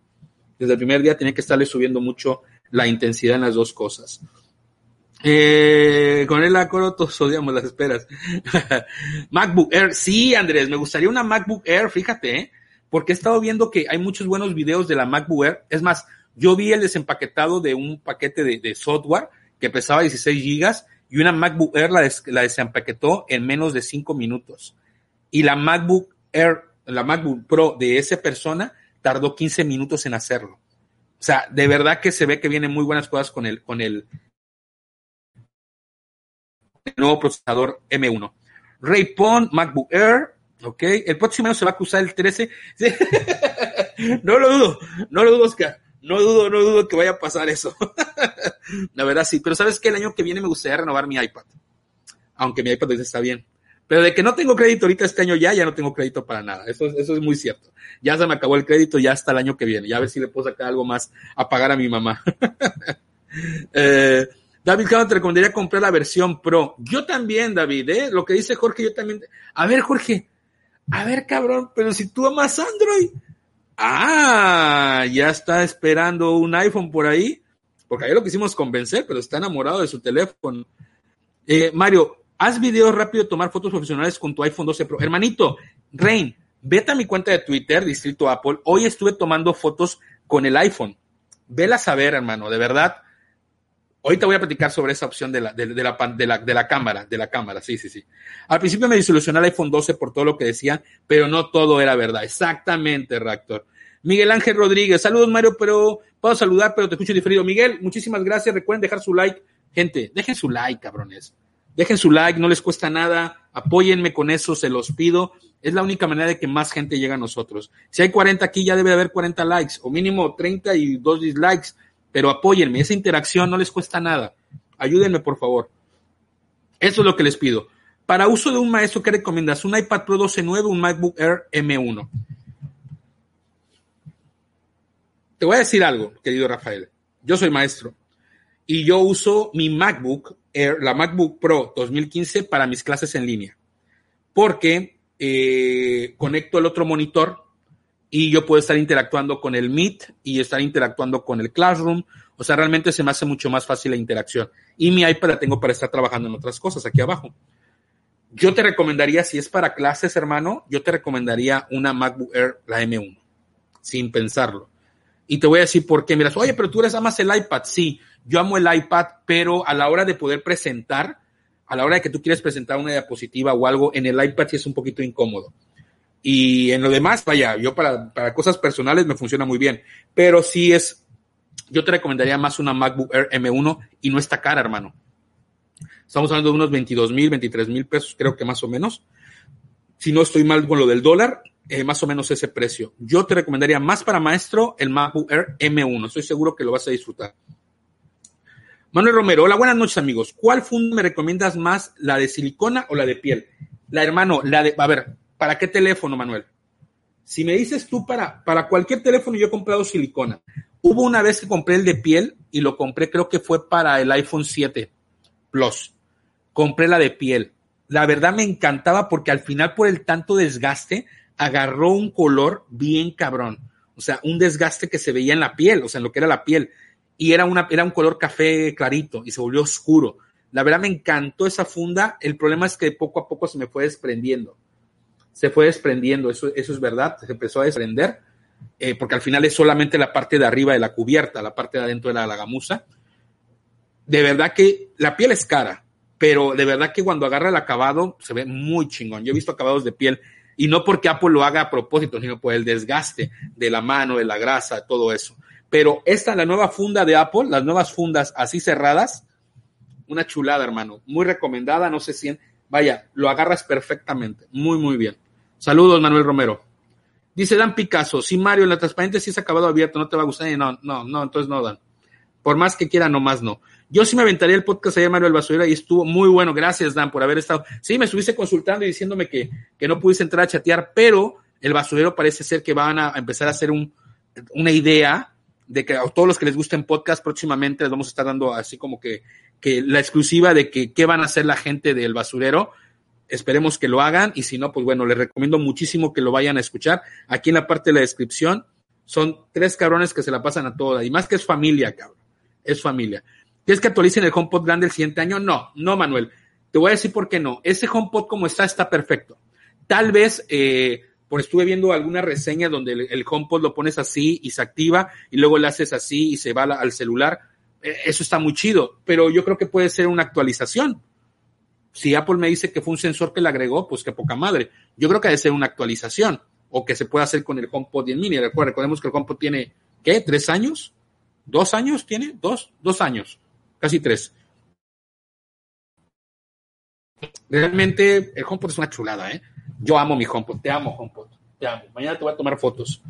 Desde el primer día tenía que estarle subiendo mucho la intensidad en las dos cosas. Eh, con el acoro todos odiamos las esperas. MacBook Air, sí, Andrés, me gustaría una MacBook Air, fíjate, ¿eh? porque he estado viendo que hay muchos buenos videos de la MacBook Air. Es más, yo vi el desempaquetado de un paquete de, software que pesaba 16 gigas y una MacBook Air la, des, la desempaquetó en menos de 5 minutos. Y la MacBook Air, la MacBook Pro de esa persona tardó 15 minutos en hacerlo. O sea, de verdad que se ve que vienen muy buenas cosas con el, con el, nuevo procesador M1. Ray Pond, MacBook Air, ok. El próximo año se va a usar el 13. no lo dudo, no lo dudo, Oscar. No dudo, no dudo que vaya a pasar eso. La verdad sí, pero sabes que el año que viene me gustaría renovar mi iPad. Aunque mi iPad está bien. Pero de que no tengo crédito ahorita este año ya, ya no tengo crédito para nada. Eso, eso es muy cierto. Ya se me acabó el crédito ya hasta el año que viene. Ya a ver si le puedo sacar algo más a pagar a mi mamá. eh, David Cano te recomendaría comprar la versión Pro. Yo también, David, ¿eh? Lo que dice Jorge, yo también. A ver, Jorge. A ver, cabrón, pero si tú amas Android. Ah, ya está esperando un iPhone por ahí. Porque ahí lo quisimos convencer, pero está enamorado de su teléfono. Eh, Mario, haz videos rápido, tomar fotos profesionales con tu iPhone 12 Pro. Hermanito, Rain, vete a mi cuenta de Twitter, Distrito Apple. Hoy estuve tomando fotos con el iPhone. Vela a saber, hermano, de verdad. Ahorita voy a platicar sobre esa opción de la, de, la, de, la, cámara, de la cámara, sí, sí, sí. Al principio me disolucionó el iPhone 12 por todo lo que decía, pero no todo era verdad. Exactamente, Raptor. Miguel Ángel Rodríguez, saludos Mario, pero puedo saludar, pero te escucho diferido. Miguel, muchísimas gracias. Recuerden dejar su like. Gente, dejen su like, cabrones. Dejen su like, no les cuesta nada. Apóyenme con eso, se los pido. Es la única manera de que más gente llegue a nosotros. Si hay 40 aquí, ya debe haber 40 likes, o mínimo 30 y 2 dislikes pero apóyenme, esa interacción no les cuesta nada. Ayúdenme, por favor. Eso es lo que les pido. Para uso de un maestro, ¿qué recomiendas? ¿Un iPad Pro 12.9 o un MacBook Air M1? Te voy a decir algo, querido Rafael. Yo soy maestro y yo uso mi MacBook Air, la MacBook Pro 2015 para mis clases en línea. Porque eh, conecto el otro monitor y yo puedo estar interactuando con el Meet y estar interactuando con el Classroom. O sea, realmente se me hace mucho más fácil la interacción. Y mi iPad la tengo para estar trabajando en otras cosas aquí abajo. Yo te recomendaría, si es para clases, hermano, yo te recomendaría una MacBook Air, la M1, sin pensarlo. Y te voy a decir por qué. Miras, oye, pero tú eres amas el iPad. Sí, yo amo el iPad, pero a la hora de poder presentar, a la hora de que tú quieres presentar una diapositiva o algo, en el iPad sí es un poquito incómodo. Y en lo demás, vaya, yo para, para cosas personales me funciona muy bien. Pero sí es, yo te recomendaría más una MacBook Air M1 y no está cara, hermano. Estamos hablando de unos 22 mil, 23 mil pesos, creo que más o menos. Si no estoy mal con lo del dólar, eh, más o menos ese precio. Yo te recomendaría más para maestro el MacBook Air M1. Estoy seguro que lo vas a disfrutar. Manuel Romero, hola, buenas noches amigos. ¿Cuál funda me recomiendas más, la de silicona o la de piel? La hermano, la de, a ver, ¿para qué teléfono, Manuel? Si me dices tú para, para cualquier teléfono, yo he comprado silicona. Hubo una vez que compré el de piel y lo compré, creo que fue para el iPhone 7 Plus. Compré la de piel. La verdad me encantaba porque al final, por el tanto desgaste, agarró un color bien cabrón. O sea, un desgaste que se veía en la piel, o sea, en lo que era la piel. Y era, una, era un color café clarito y se volvió oscuro. La verdad me encantó esa funda. El problema es que poco a poco se me fue desprendiendo se fue desprendiendo, eso, eso es verdad, se empezó a desprender, eh, porque al final es solamente la parte de arriba de la cubierta, la parte de adentro de la, la gamuza. De verdad que la piel es cara, pero de verdad que cuando agarra el acabado se ve muy chingón. Yo he visto acabados de piel y no porque Apple lo haga a propósito, sino por el desgaste de la mano, de la grasa, todo eso. Pero esta, la nueva funda de Apple, las nuevas fundas así cerradas, una chulada, hermano. Muy recomendada, no sé si, vaya, lo agarras perfectamente. Muy, muy bien. Saludos, Manuel Romero. Dice Dan Picasso, si Mario, en la transparente si es acabado abierto, no te va a gustar. No, no, no, entonces no, Dan. Por más que quiera, no más no. Yo sí me aventaría el podcast ayer, Mario el Basurero, y estuvo muy bueno. Gracias, Dan, por haber estado. Sí, me estuviste consultando y diciéndome que, que no pudiste entrar a chatear, pero el basurero parece ser que van a empezar a hacer un, una idea de que a todos los que les gusten podcast próximamente les vamos a estar dando así como que, que la exclusiva de que qué van a hacer la gente del basurero. Esperemos que lo hagan y si no, pues bueno, les recomiendo muchísimo que lo vayan a escuchar. Aquí en la parte de la descripción son tres cabrones que se la pasan a todas y más que es familia, cabrón. Es familia. ¿Quieres que actualicen el HomePod grande el siguiente año? No, no, Manuel. Te voy a decir por qué no. Ese HomePod como está, está perfecto. Tal vez, eh, por estuve viendo alguna reseña donde el, el, HomePod lo pones así y se activa y luego le haces así y se va al celular. Eh, eso está muy chido, pero yo creo que puede ser una actualización. Si Apple me dice que fue un sensor que le agregó, pues qué poca madre. Yo creo que debe ser una actualización o que se puede hacer con el HomePod y el Mini. Recuerda, recordemos que el HomePod tiene, ¿qué? ¿Tres años? ¿Dos años tiene? ¿Dos? Dos años casi tres. Realmente el HomePod es una chulada, ¿eh? Yo amo mi HomePod, te amo HomePod, te amo. Mañana te voy a tomar fotos.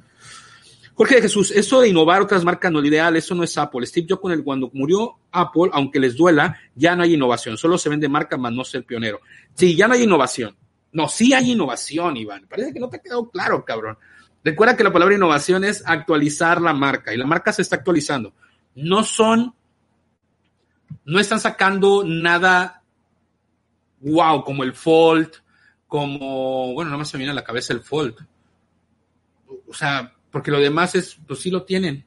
Jorge Jesús, eso de innovar otras marcas no es ideal, eso no es Apple. Steve Jobs, cuando murió Apple, aunque les duela, ya no hay innovación, solo se vende marca más no ser pionero. Sí, ya no hay innovación. No, sí hay innovación, Iván. Parece que no te ha quedado claro, cabrón. Recuerda que la palabra innovación es actualizar la marca y la marca se está actualizando. No son no están sacando nada wow, como el Fold, como, bueno, no me se viene a la cabeza el Fold. O sea, porque lo demás es, pues sí lo tienen.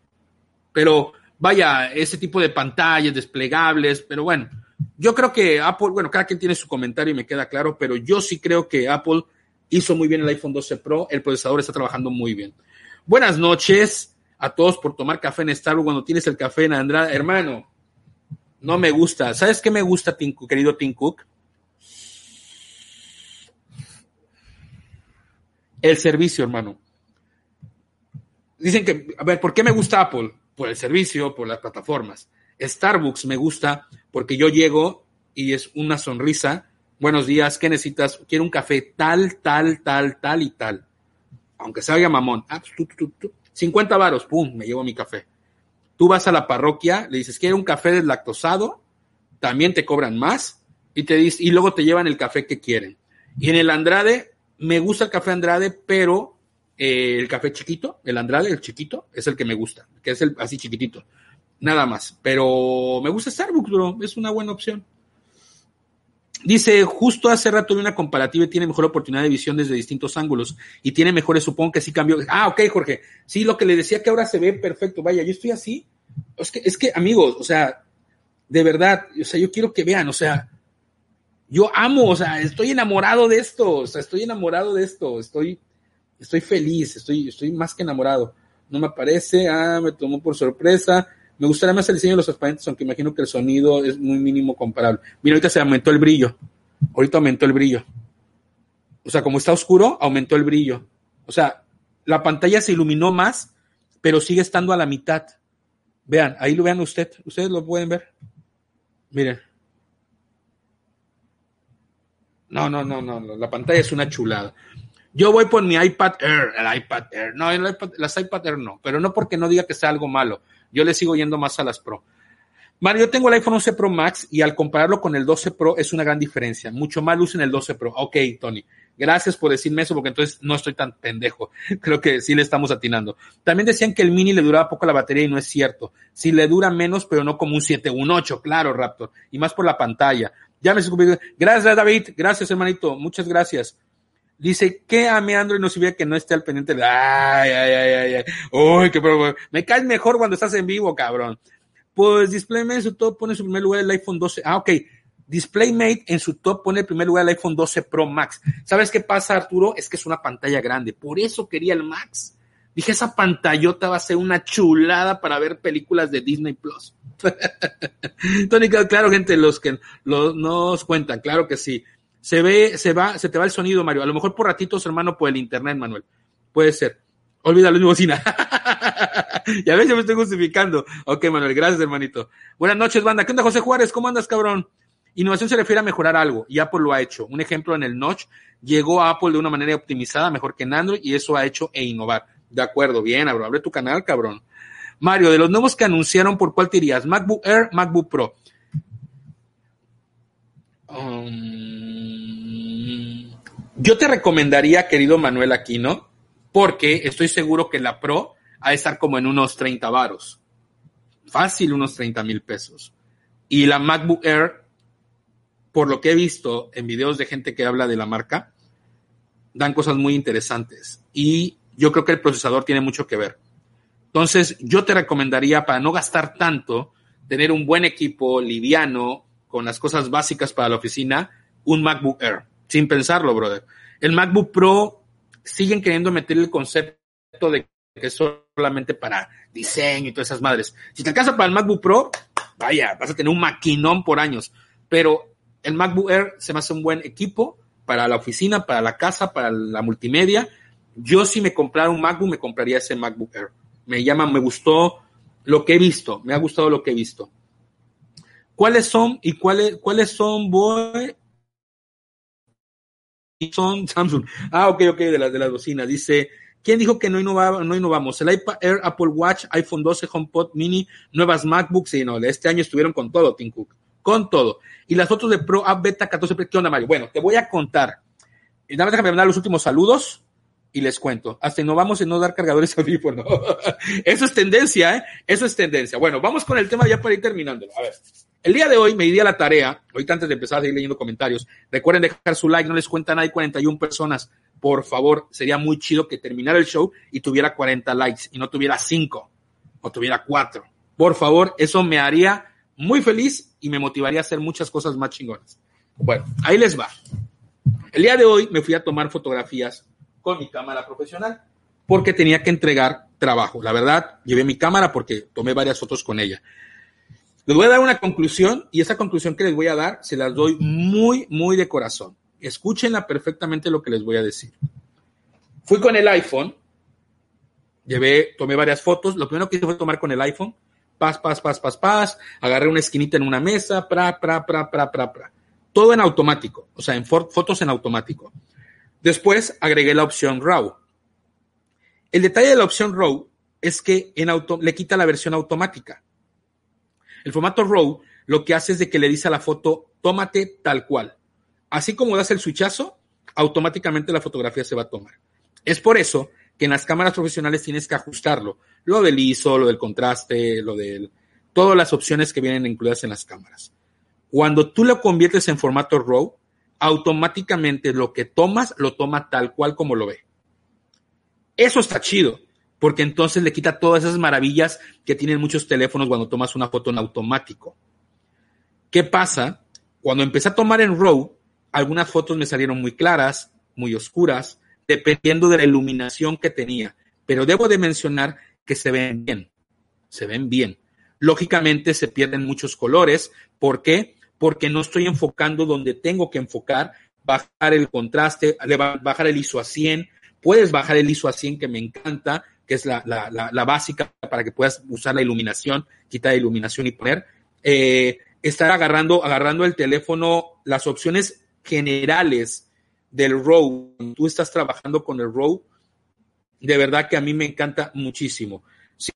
Pero vaya, ese tipo de pantallas desplegables, pero bueno, yo creo que Apple, bueno, cada quien tiene su comentario y me queda claro, pero yo sí creo que Apple hizo muy bien el iPhone 12 Pro, el procesador está trabajando muy bien. Buenas noches a todos por tomar café en Starbucks cuando tienes el café en Andrade. Hermano, no me gusta. ¿Sabes qué me gusta, querido Tim Cook? El servicio, hermano. Dicen que, a ver, ¿por qué me gusta Apple? Por el servicio, por las plataformas. Starbucks me gusta porque yo llego y es una sonrisa. Buenos días, ¿qué necesitas? Quiero un café tal, tal, tal, tal y tal. Aunque se vaya mamón. Ah, 50 pues, varos, pum, me llevo mi café. Tú vas a la parroquia, le dices, quiero un café deslactosado, también te cobran más y, te y luego te llevan el café que quieren. Y en el Andrade, me gusta el café Andrade, pero eh, el café chiquito, el Andrade, el chiquito, es el que me gusta, que es el así chiquitito. Nada más. Pero me gusta Starbucks, bro. Es una buena opción. Dice, justo hace rato vi una comparativa y tiene mejor oportunidad de visión desde distintos ángulos y tiene mejores, supongo que sí cambió. Ah, ok, Jorge. Sí, lo que le decía que ahora se ve perfecto. Vaya, yo estoy así. Es que, es que, amigos, o sea, de verdad, o sea, yo quiero que vean, o sea, yo amo, o sea, estoy enamorado de esto, o sea, estoy enamorado de esto, estoy, estoy feliz, estoy, estoy más que enamorado. No me aparece, ah, me tomó por sorpresa. Me gustaría más el diseño de los transparentes, aunque imagino que el sonido es muy mínimo comparable. Mira, ahorita se aumentó el brillo. Ahorita aumentó el brillo. O sea, como está oscuro, aumentó el brillo. O sea, la pantalla se iluminó más, pero sigue estando a la mitad. Vean, ahí lo vean usted. Ustedes lo pueden ver. Miren. No, no, no, no, la pantalla es una chulada. Yo voy por mi iPad Air, el iPad Air. No, el iPad, las iPad Air no, pero no porque no diga que sea algo malo. Yo le sigo yendo más a las Pro. Mario, yo tengo el iPhone 11 Pro Max y al compararlo con el 12 Pro es una gran diferencia. Mucho más luz en el 12 Pro. Ok, Tony. Gracias por decirme eso porque entonces no estoy tan pendejo. Creo que sí le estamos atinando. También decían que el mini le duraba poco la batería y no es cierto. Sí le dura menos, pero no como un 7, un 8, claro, Raptor. Y más por la pantalla. Ya me Gracias, David. Gracias, hermanito. Muchas gracias. Dice que a mi Android no sirve que no esté al pendiente. Ay, ay, ay, ay, ay. Uy, qué problema. Me caes mejor cuando estás en vivo, cabrón. Pues DisplayMate en su top pone en su primer lugar el iPhone 12. Ah, ok. DisplayMate en su top pone en primer lugar el iPhone 12 Pro Max. ¿Sabes qué pasa, Arturo? Es que es una pantalla grande. Por eso quería el Max. Dije, esa pantallota va a ser una chulada para ver películas de Disney Plus. Tony, claro, gente, los que los, nos cuentan, claro que sí. Se ve, se va, se te va el sonido, Mario. A lo mejor por ratitos, hermano, por el internet, Manuel. Puede ser. Olvídalo, mi bocina. ya ves, yo me estoy justificando. Ok, Manuel, gracias, hermanito. Buenas noches, banda. ¿Qué onda, José Juárez? ¿Cómo andas, cabrón? Innovación se refiere a mejorar algo y Apple lo ha hecho. Un ejemplo en el Notch, llegó a Apple de una manera optimizada, mejor que en Android, y eso ha hecho e innovar. De acuerdo, bien, bro. Abre tu canal, cabrón. Mario, de los nuevos que anunciaron, ¿por cuál te irías? ¿MacBook Air, MacBook Pro? Um, yo te recomendaría, querido Manuel Aquino, porque estoy seguro que la Pro ha de estar como en unos 30 varos. Fácil, unos 30 mil pesos. Y la MacBook Air, por lo que he visto en videos de gente que habla de la marca, dan cosas muy interesantes. Y yo creo que el procesador tiene mucho que ver. Entonces, yo te recomendaría, para no gastar tanto, tener un buen equipo liviano, con las cosas básicas para la oficina, un MacBook Air. Sin pensarlo, brother. El MacBook Pro siguen queriendo meter el concepto de que es solamente para diseño y todas esas madres. Si te alcanza para el MacBook Pro, vaya, vas a tener un maquinón por años. Pero el MacBook Air se me hace un buen equipo para la oficina, para la casa, para la multimedia. Yo si me comprara un MacBook, me compraría ese MacBook Air. Me llama, me gustó lo que he visto, me ha gustado lo que he visto. ¿Cuáles son y cuáles, cuáles son, boy? Son Samsung. Ah, ok, ok, de las de las bocinas. Dice, ¿quién dijo que no, innovaba, no innovamos? El iPad Air, Apple Watch, iPhone 12, HomePod Mini, nuevas MacBooks, y no, este año estuvieron con todo, Tim Cook. Con todo. Y las fotos de Pro App Beta 14, ¿qué onda, Mario? Bueno, te voy a contar. Y nada más déjame mandar los últimos saludos y les cuento. Hasta innovamos en no dar cargadores audífonos. Eso es tendencia, ¿eh? Eso es tendencia. Bueno, vamos con el tema ya para ir terminando. A ver. El día de hoy me di a la tarea, ahorita antes de empezar a seguir leyendo comentarios, recuerden dejar su like, no les cuenta hay 41 personas. Por favor, sería muy chido que terminara el show y tuviera 40 likes y no tuviera 5 o tuviera 4. Por favor, eso me haría muy feliz y me motivaría a hacer muchas cosas más chingonas. Bueno, ahí les va. El día de hoy me fui a tomar fotografías con mi cámara profesional porque tenía que entregar trabajo. La verdad, llevé mi cámara porque tomé varias fotos con ella. Les voy a dar una conclusión y esa conclusión que les voy a dar se las doy muy, muy de corazón. Escúchenla perfectamente lo que les voy a decir. Fui con el iPhone, llevé, tomé varias fotos. Lo primero que hice fue tomar con el iPhone, paz, paz, paz, paz, paz. Agarré una esquinita en una mesa, pra, pra, pra, pra, pra, pra. Todo en automático, o sea, en fotos en automático. Después agregué la opción RAW. El detalle de la opción RAW es que en auto, le quita la versión automática. El formato RAW lo que hace es de que le dice a la foto, tómate tal cual. Así como das el switchazo, automáticamente la fotografía se va a tomar. Es por eso que en las cámaras profesionales tienes que ajustarlo. Lo del ISO, lo del contraste, lo del... Todas las opciones que vienen incluidas en las cámaras. Cuando tú lo conviertes en formato RAW, automáticamente lo que tomas lo toma tal cual como lo ve. Eso está chido porque entonces le quita todas esas maravillas que tienen muchos teléfonos cuando tomas una foto en automático. ¿Qué pasa? Cuando empecé a tomar en RAW, algunas fotos me salieron muy claras, muy oscuras, dependiendo de la iluminación que tenía. Pero debo de mencionar que se ven bien, se ven bien. Lógicamente se pierden muchos colores. ¿Por qué? Porque no estoy enfocando donde tengo que enfocar, bajar el contraste, bajar el ISO a 100. Puedes bajar el ISO a 100, que me encanta, que es la, la, la, básica para que puedas usar la iluminación, quitar iluminación y poner. Eh, estar agarrando, agarrando el teléfono, las opciones generales del RAW, tú estás trabajando con el RAW, de verdad que a mí me encanta muchísimo.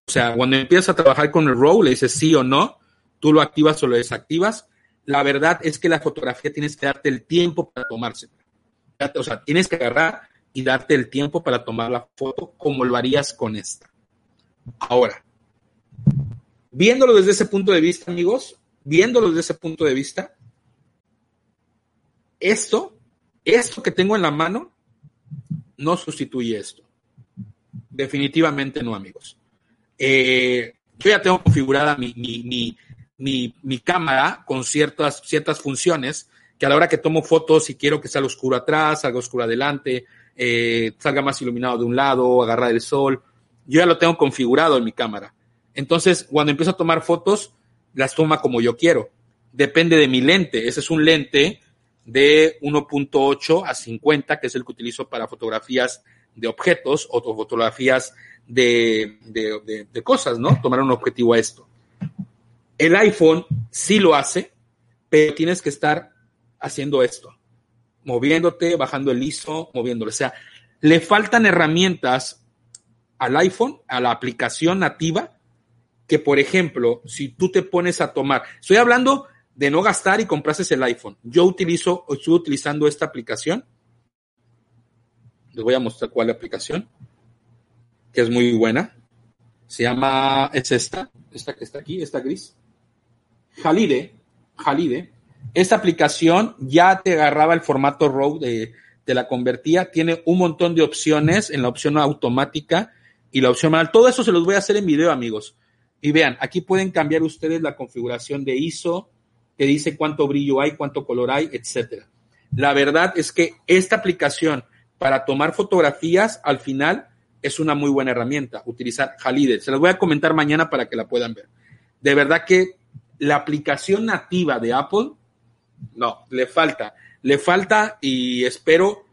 O sea, cuando empiezas a trabajar con el RAW, le dices sí o no, tú lo activas o lo desactivas. La verdad es que la fotografía tienes que darte el tiempo para tomarse. O sea, tienes que agarrar y darte el tiempo para tomar la foto como lo harías con esta. Ahora, viéndolo desde ese punto de vista, amigos, viéndolo desde ese punto de vista, esto, esto que tengo en la mano, no sustituye esto. Definitivamente no, amigos. Eh, yo ya tengo configurada mi, mi, mi, mi, cámara con ciertas, ciertas funciones que a la hora que tomo fotos, si quiero que salga oscuro atrás, salga oscuro adelante, eh, salga más iluminado de un lado, agarrar el sol. Yo ya lo tengo configurado en mi cámara. Entonces, cuando empiezo a tomar fotos, las toma como yo quiero. Depende de mi lente. Ese es un lente de 1.8 a 50, que es el que utilizo para fotografías de objetos o fotografías de, de, cosas, ¿no? Tomar un objetivo a esto. El iPhone sí lo hace, pero tienes que estar haciendo esto moviéndote, bajando el ISO, moviéndolo. O sea, le faltan herramientas al iPhone, a la aplicación nativa, que por ejemplo, si tú te pones a tomar, estoy hablando de no gastar y comprases el iPhone. Yo utilizo, estuve utilizando esta aplicación. Les voy a mostrar cuál aplicación, que es muy buena. Se llama, es esta, esta que está aquí, esta gris. Jalide, Jalide. Esta aplicación ya te agarraba el formato RAW, de, te la convertía. Tiene un montón de opciones en la opción automática y la opción manual. Todo eso se los voy a hacer en video, amigos. Y vean, aquí pueden cambiar ustedes la configuración de ISO, que dice cuánto brillo hay, cuánto color hay, etcétera. La verdad es que esta aplicación para tomar fotografías al final es una muy buena herramienta, utilizar Halide. Se las voy a comentar mañana para que la puedan ver. De verdad que la aplicación nativa de Apple, no, le falta. Le falta y espero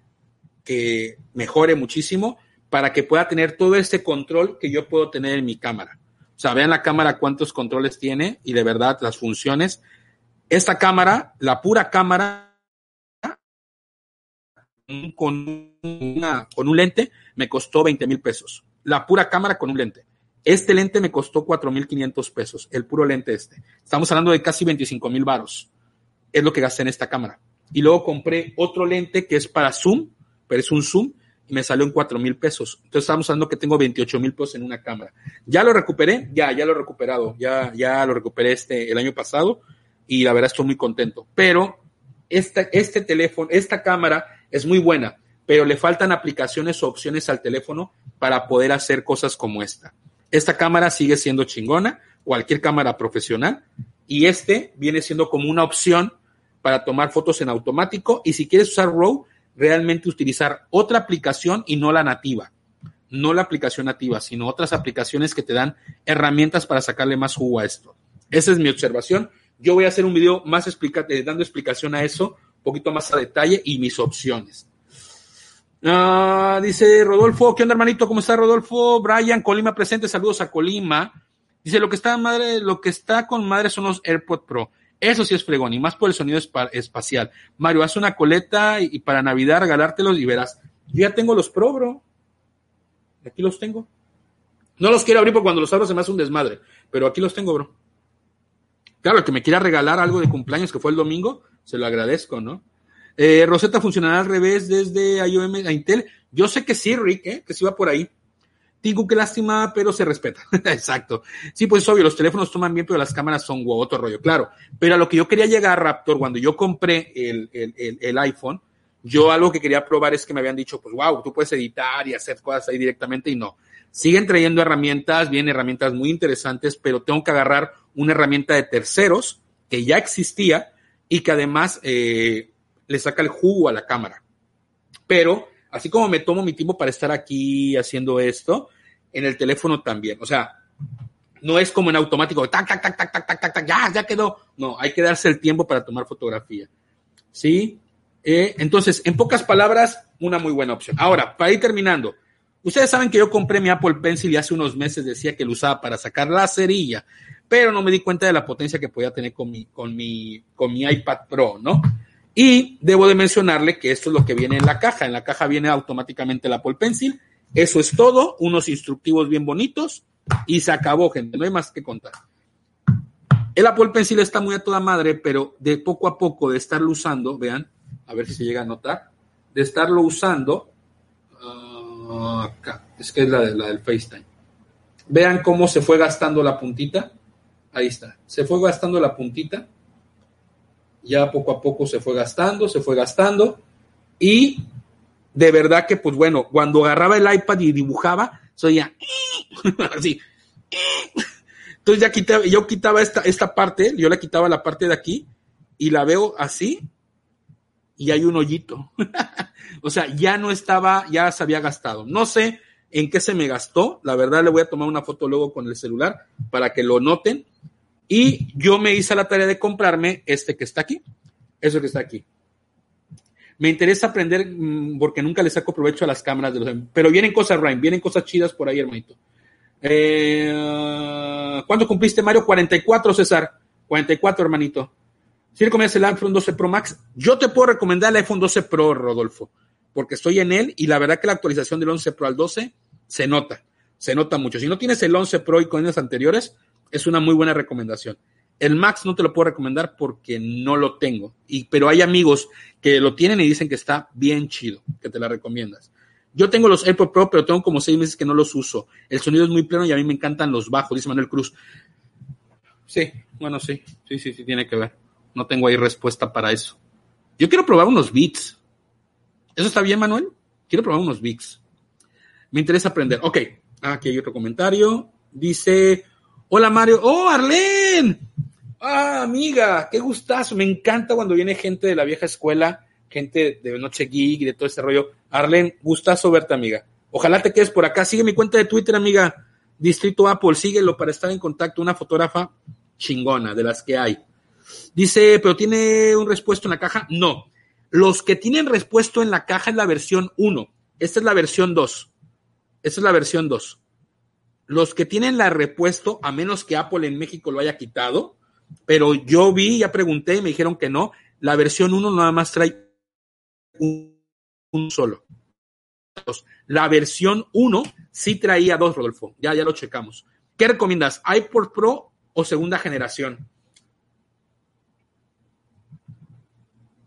que mejore muchísimo para que pueda tener todo ese control que yo puedo tener en mi cámara. O sea, vean la cámara cuántos controles tiene y de verdad las funciones esta cámara, la pura cámara, con, un lente, me costó 20 mil pesos. La pura cámara con un lente. Este lente me costó 4 mil 500 pesos, el puro lente este. Estamos hablando de casi 25 mil varos. Es lo que gasté en esta cámara. Y luego compré otro lente que es para zoom, pero es un zoom, y me salió en 4 mil pesos. Entonces estamos hablando que tengo 28 mil pesos en una cámara. Ya lo recuperé, ya, ya lo he recuperado, ya, ya lo recuperé este, el año pasado y la verdad estoy muy contento. Pero este, este teléfono, esta cámara es muy buena, pero le faltan aplicaciones o opciones al teléfono para poder hacer cosas como esta. Esta cámara sigue siendo chingona, cualquier cámara profesional, y este viene siendo como una opción para tomar fotos en automático y si quieres usar RAW, realmente utilizar otra aplicación y no la nativa. No la aplicación nativa, sino otras aplicaciones que te dan herramientas para sacarle más jugo a esto. Esa es mi observación. Yo voy a hacer un video más eh, dando explicación a eso, un poquito más a detalle y mis opciones. Ah, dice Rodolfo, ¿qué onda hermanito? ¿Cómo está Rodolfo? Brian, Colima presente, saludos a Colima. Dice, lo que está madre, lo que está con madre son los AirPods Pro. Eso sí es fregón, y más por el sonido espacial. Mario, haz una coleta y, para Navidad regalártelos y verás. Yo ya tengo los Pro, bro. Aquí los tengo. No los quiero abrir porque cuando los abro se me hace un desmadre. Pero aquí los tengo, bro. Claro, el que me quiera regalar algo de cumpleaños que fue el domingo, se lo agradezco, ¿no? Eh, Rosetta funcionará al revés desde IOM a Intel. Yo sé que sí, Rick, ¿eh? que sí va por ahí. Digo que lástima, pero se respeta. Exacto. Sí, pues es obvio, los teléfonos toman bien, pero las cámaras son otro rollo, claro. Pero a lo que yo quería llegar, Raptor, cuando yo compré el, el, el, iPhone, yo algo que quería probar es que me habían dicho, pues wow, tú puedes editar y hacer cosas ahí directamente y no. Siguen trayendo herramientas, vienen herramientas muy interesantes, pero tengo que agarrar una herramienta de terceros que ya existía y que además eh, le saca el jugo a la cámara. Pero así como me tomo mi tiempo para estar aquí haciendo esto, en el teléfono también. O sea, no es como en automático, tac, tac, tac, tac, tac, tac, tac, ya, ya quedó. No, hay que darse el tiempo para tomar fotografía. ¿Sí? Eh, entonces, en pocas palabras, una muy buena opción. Ahora, para ir terminando, ustedes saben que yo compré mi Apple Pencil y hace unos meses decía que lo usaba para sacar la cerilla pero no me di cuenta de la potencia que podía tener con mi, con mi, con mi iPad Pro, ¿no? Y debo de mencionarle que esto es lo que viene en la caja. En la caja viene automáticamente el Apple Pencil. Eso es todo, unos instructivos bien bonitos y se acabó, gente. No hay más que contar. El Apple Pencil está muy a toda madre, pero de poco a poco de estarlo usando, vean, a ver si se llega a notar, de estarlo usando, uh, acá, es que es la, de, la del FaceTime. Vean cómo se fue gastando la puntita Ahí está. Se fue gastando la puntita. Ya poco a poco se fue gastando, se fue gastando. Y de verdad que, pues bueno, cuando agarraba el iPad y dibujaba, soy así. Entonces ya quitaba, yo quitaba esta, esta parte, yo le quitaba la parte de aquí y la veo así y hay un hoyito. o sea, ya no estaba, ya se había gastado. No sé en qué se me gastó. La verdad, le voy a tomar una foto luego con el celular para que lo noten. Y yo me hice la tarea de comprarme este que está aquí, eso que está aquí. Me interesa aprender mm, porque nunca le saco provecho a las cámaras de los... Pero vienen cosas, Ryan, vienen cosas chidas por ahí, hermanito. Eh, ¿Cuándo cumpliste, Mario? 44, César. 44, hermanito. Si recomiendas el iPhone 12 Pro Max, yo te puedo recomendar el iPhone 12 Pro, Rodolfo porque estoy en él y la verdad que la actualización del 11 Pro al 12 se nota, se nota mucho. Si no tienes el 11 Pro y con años anteriores, es una muy buena recomendación. El Max no te lo puedo recomendar porque no lo tengo. Y, pero hay amigos que lo tienen y dicen que está bien chido, que te la recomiendas. Yo tengo los AirPods Pro, pero tengo como seis meses que no los uso. El sonido es muy pleno y a mí me encantan los bajos, dice Manuel Cruz. Sí, bueno, sí, sí, sí, sí, tiene que ver. No tengo ahí respuesta para eso. Yo quiero probar unos beats. ¿Eso está bien, Manuel? Quiero probar unos beats. Me interesa aprender. Ok, aquí hay otro comentario. Dice, hola Mario. Oh, Arlen. Ah, amiga, qué gustazo. Me encanta cuando viene gente de la vieja escuela, gente de Noche Geek y de todo ese rollo. Arlen, gustazo verte, amiga. Ojalá te quedes por acá. Sigue mi cuenta de Twitter, amiga. Distrito Apple, síguelo para estar en contacto. Una fotógrafa chingona, de las que hay. Dice, pero tiene un respuesto en la caja. No. Los que tienen respuesto en la caja es la versión 1. Esta es la versión 2. Esta es la versión 2. Los que tienen la repuesto, a menos que Apple en México lo haya quitado, pero yo vi, ya pregunté y me dijeron que no, la versión 1 nada más trae un, solo. La versión 1 sí traía dos, Rodolfo. Ya, ya lo checamos. ¿Qué recomiendas? ¿iPod Pro o segunda generación?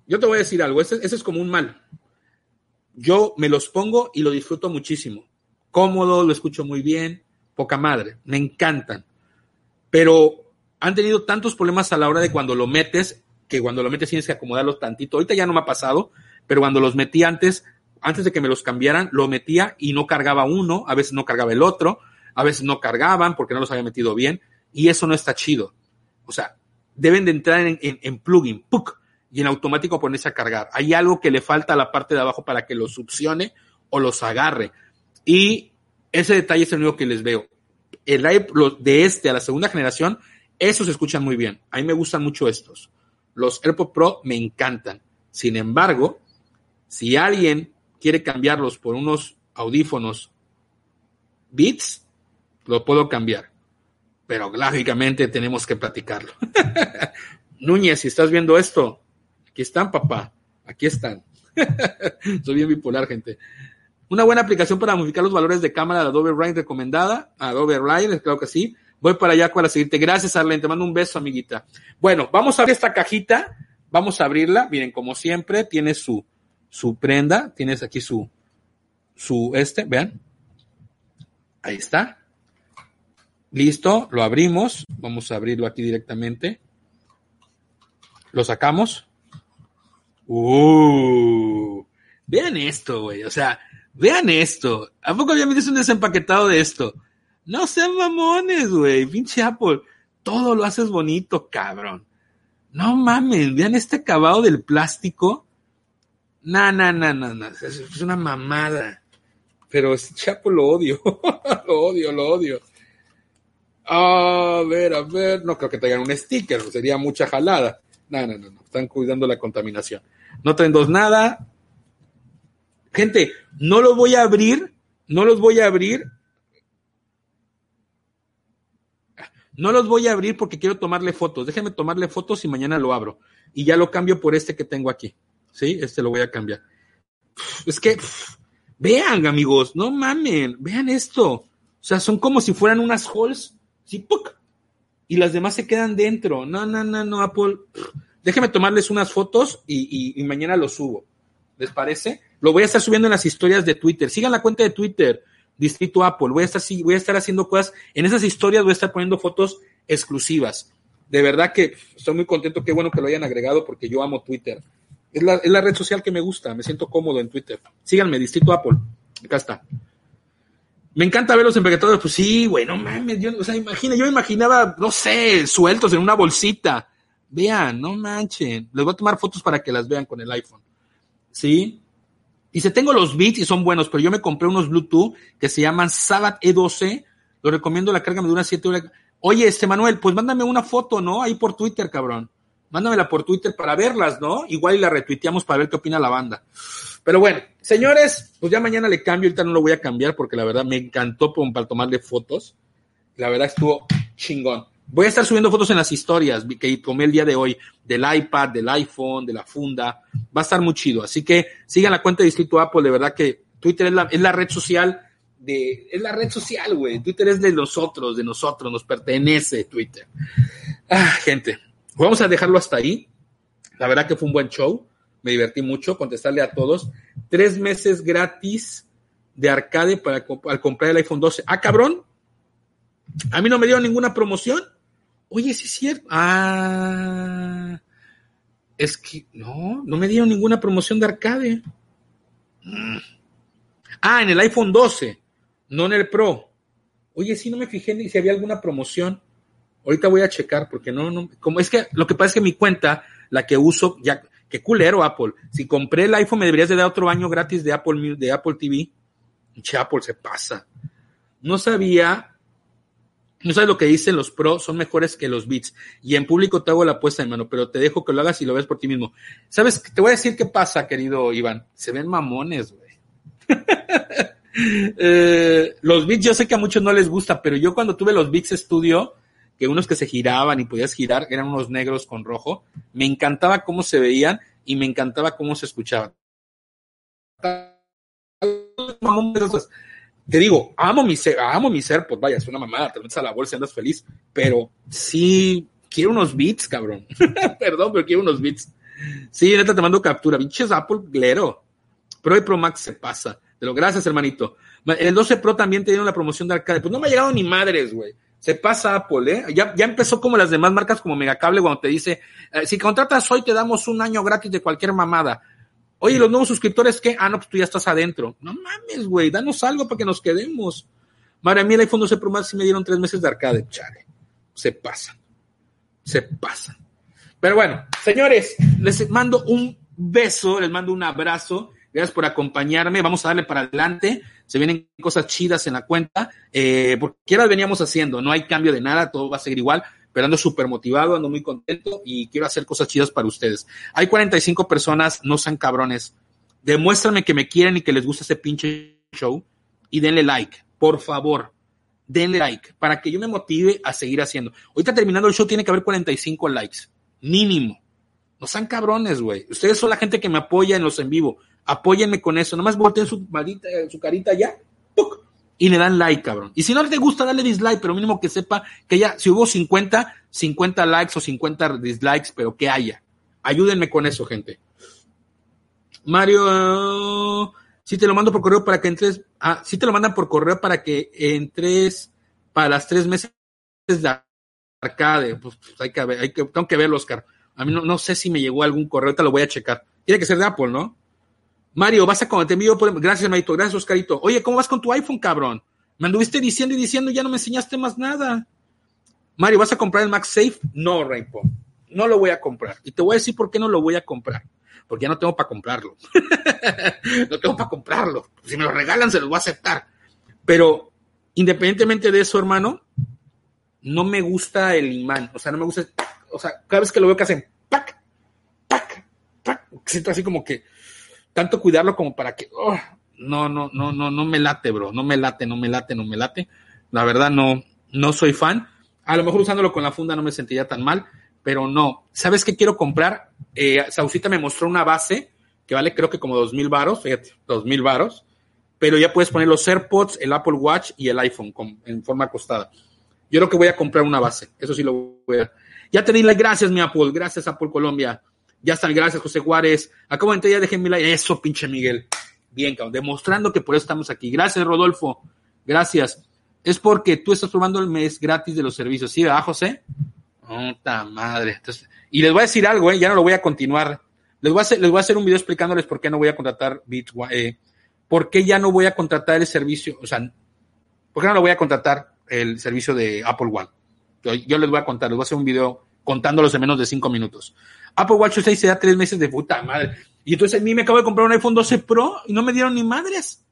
Yo te voy a decir algo, ese, ese, es como un mal. Yo me los pongo y lo disfruto muchísimo. Cómodo, lo escucho muy bien, poca madre, me encantan. Pero han tenido tantos problemas a la hora de cuando lo metes, que cuando lo metes tienes que acomodarlos tantito. Ahorita ya no me ha pasado, pero cuando los metí antes, antes de que me los cambiaran, lo metía y no cargaba uno, a veces no cargaba el otro, a veces no cargaban porque no los había metido bien, y eso no está chido. O sea, deben de entrar en, en, en plugin, ¡puc! y en automático ponerse a cargar. Hay algo que le falta a la parte de abajo para que los succione o los agarre. Y ese detalle es el único que les veo. El los de este a la segunda generación, esos se escuchan muy bien. A mí me gustan mucho estos. Los AirPods Pro me encantan. Sin embargo, si alguien quiere cambiarlos por unos audífonos Beats, lo puedo cambiar. Pero lógicamente tenemos que platicarlo. Núñez, si estás viendo esto, Aquí están, papá. Aquí están. Soy bien bipolar, gente. Una buena aplicación para modificar los valores de cámara de Adobe Line recomendada. Adobe Line, claro que sí. Voy para allá para seguirte. Gracias, Arlene. Te mando un beso, amiguita. Bueno, vamos a abrir esta cajita. Vamos a abrirla. Miren, como siempre, tiene su, su prenda. Tienes aquí su, su este, vean. Ahí está. Listo, lo abrimos. Vamos a abrirlo aquí directamente. Lo sacamos. Uh, vean esto, güey. O sea, vean esto. ¿A poco había visto un desempaquetado de esto? No sean mamones, güey. Pinche Apple. Todo lo haces bonito, cabrón. No mames, vean este acabado del plástico. No, no, no, no, no. Es una mamada. Pero este Chapo lo odio. lo odio, lo odio. A ver, a ver. No creo que traigan un sticker. Sería mucha jalada. No, no, no, no. Están cuidando la contaminación. No traen dos nada. Gente, no los voy a abrir. No los voy a abrir. No los voy a abrir porque quiero tomarle fotos. Déjenme tomarle fotos y mañana lo abro. Y ya lo cambio por este que tengo aquí. ¿Sí? Este lo voy a cambiar. Es que, vean, amigos, no mamen, vean esto. O sea, son como si fueran unas halls. ¿sí? ¡Puc! Y las demás se quedan dentro. No, no, no, no, Apple. Déjenme tomarles unas fotos y, mañana lo subo. ¿Les parece? Lo voy a estar subiendo en las historias de Twitter. Sigan la cuenta de Twitter, Distrito Apple. Voy a estar, voy a estar haciendo cosas. En esas historias voy a estar poniendo fotos exclusivas. De verdad que estoy muy contento. Qué bueno que lo hayan agregado porque yo amo Twitter. Es la, es la red social que me gusta. Me siento cómodo en Twitter. Síganme, Distrito Apple. Acá está. Me encanta verlos empaquetados. Pues sí, güey, no mames. Yo, o sea, imagina, yo imaginaba, no sé, sueltos en una bolsita. Vean, no manchen. Les voy a tomar fotos para que las vean con el iPhone. ¿Sí? Dice, tengo los Beats y son buenos, pero yo me compré unos Bluetooth que se llaman Sabbath E12. Lo recomiendo, la carga me dura 7 horas. Oye, este Manuel, pues mándame una foto, ¿no? Ahí por Twitter, cabrón. Mándamela por Twitter para verlas, ¿no? Igual y la retuiteamos para ver qué opina la banda. Pero bueno, señores, pues ya mañana le cambio, ahorita no lo voy a cambiar porque la verdad me encantó para tomarle fotos. La verdad estuvo chingón. Voy a estar subiendo fotos en las historias que tomé el día de hoy del iPad, del iPhone, de la funda. Va a estar muy chido. Así que sigan la cuenta de Distrito Apple. De verdad que Twitter es la, es la red social de, es la red social, güey. Twitter es de nosotros, de nosotros, nos pertenece Twitter. Ah, gente, vamos a dejarlo hasta ahí. La verdad que fue un buen show. Me divertí mucho contestarle a todos. Tres meses gratis de arcade para al comprar el iPhone 12. Ah, cabrón. A mí no me dieron ninguna promoción. Oye, sí es cierto. Ah, es que no, no me dieron ninguna promoción de arcade. Mm. Ah, en el iPhone 12, no en el Pro. Oye, sí, no me fijé ni si había alguna promoción. Ahorita voy a checar porque no, no, como es que lo que pasa es que mi cuenta, la que uso, ya, qué culero Apple. Si compré el iPhone me deberías de dar otro año gratis de Apple, de Apple TV. Che, Apple se pasa. No sabía no sabes lo que dicen los Pro, son mejores que los Beats. Y en público te hago la apuesta, hermano, pero te dejo que lo hagas y lo ves por ti mismo. ¿Sabes? Te voy a decir qué pasa, querido Iván. Se ven mamones, güey. eh, los Beats, yo sé que a muchos no les gusta, pero yo cuando tuve los Beats Studio, que unos que se giraban y podías girar, eran unos negros con rojo, me encantaba cómo se veían y me encantaba cómo se escuchaban te digo, amo mi ser, amo mi ser, pues vaya, es una mamada, te metes a la bolsa y andas feliz, pero sí, quiero unos beats, cabrón. Perdón, pero quiero unos beats. Sí, neta, te mando captura. Pinches Apple, glero. Pro y Pro Max se pasa. Te lo gracias, hermanito. El 12 Pro también te dieron la promoción de arcade. Pues no me ha llegado ni madres, güey. Se pasa Apple, ¿eh? Ya, ya empezó como las demás marcas como Megacable cuando te dice, eh, si contratas hoy te damos un año gratis de cualquier mamada. Oye, los nuevos suscriptores, ¿qué? Ah, no, pues tú ya estás adentro. No mames, güey, danos algo para que nos quedemos. Madre a mí el iPhone 12 Pro Max sí me dieron tres meses de arcade, chale. Se pasan. Se pasan. Pero bueno, señores, les mando un beso, les mando un abrazo. Gracias por acompañarme. Vamos a darle para adelante. Se vienen cosas chidas en la cuenta. Eh, porque ahora veníamos haciendo. No hay cambio de nada. Todo va a seguir igual pero ando súper motivado, ando muy contento y quiero hacer cosas chidas para ustedes. Hay 45 personas, no sean cabrones. Demuéstrame que me quieren y que les gusta ese pinche show y denle like, por favor. Denle like para que yo me motive a seguir haciendo. Ahorita terminando el show tiene que haber 45 likes, mínimo. No sean cabrones, güey. Ustedes son la gente que me apoya en los en vivo. Apóyenme con eso. Nomás volteen su, su carita ya. ¡puc! Y le dan like, cabrón. Y si no te gusta, dale dislike, pero mínimo que sepa que ya, si hubo 50, 50 likes o 50 dislikes, pero que haya. Ayúdenme con eso, gente. Mario, si te lo mando por correo para que entres, ah, si te lo mandan por correo para que entres para las tres meses de arcade. Pues, pues hay que ver, hay que, tengo que verlo, Oscar. A mí no, no sé si me llegó algún correo, te lo voy a checar. Tiene que ser de Apple, ¿no? Mario, vas a como te por... Gracias, Marito. Gracias, Oscarito. Oye, ¿cómo vas con tu iPhone, cabrón? Me anduviste diciendo y diciendo ya no me enseñaste más nada. Mario, ¿vas a comprar el MagSafe? No, Rainbow. No lo voy a comprar. Y te voy a decir por qué no lo voy a comprar. Porque ya no tengo para comprarlo. no tengo para comprarlo. Si me lo regalan, se los voy a aceptar. Pero independientemente de eso, hermano, no me gusta el imán. O sea, no me gusta. O sea, cada vez que lo veo que hacen ¡pac! ¡pac! ¡pac! Siento así como que tanto cuidarlo como para que, oh, no, no, no, no, no me late, bro, no me late, no me late, no me late. La verdad no, no soy fan. A lo mejor usándolo con la funda no me sentiría tan mal, pero no. ¿Sabes qué quiero comprar? Eh, Sausita me mostró una base que vale creo que como dos mil varos, fíjate, dos mil varos, pero ya puedes poner los AirPods, el Apple Watch y el iPhone en forma acostada. Yo creo que voy a comprar una base, eso sí lo voy a. Ya te di las gracias, mi Apple, gracias Apple Colombia. Ya están, gracias José Juárez. Entrar, ya dejen mi like. Eso, pinche Miguel. Bien, cabrón. Demostrando que por eso estamos aquí. Gracias, Rodolfo. Gracias. Es porque tú estás probando el mes gratis de los servicios. ¿Sí, verdad, José? Puta madre. y les voy a decir algo, ¿eh? ya no lo voy a continuar. Les voy a hacer, les voy a hacer un video explicándoles por qué no voy a contratar Bit, eh, por qué ya no voy a contratar el servicio, o sea, por qué no lo voy a contratar el servicio de Apple One. Yo, yo les voy a contar, les voy a hacer un video contándolos en menos de cinco minutos. Apple Watch 6 se da tres meses de puta madre. Y entonces a mí me acabo de comprar un iPhone 12 Pro y no me dieron ni madres.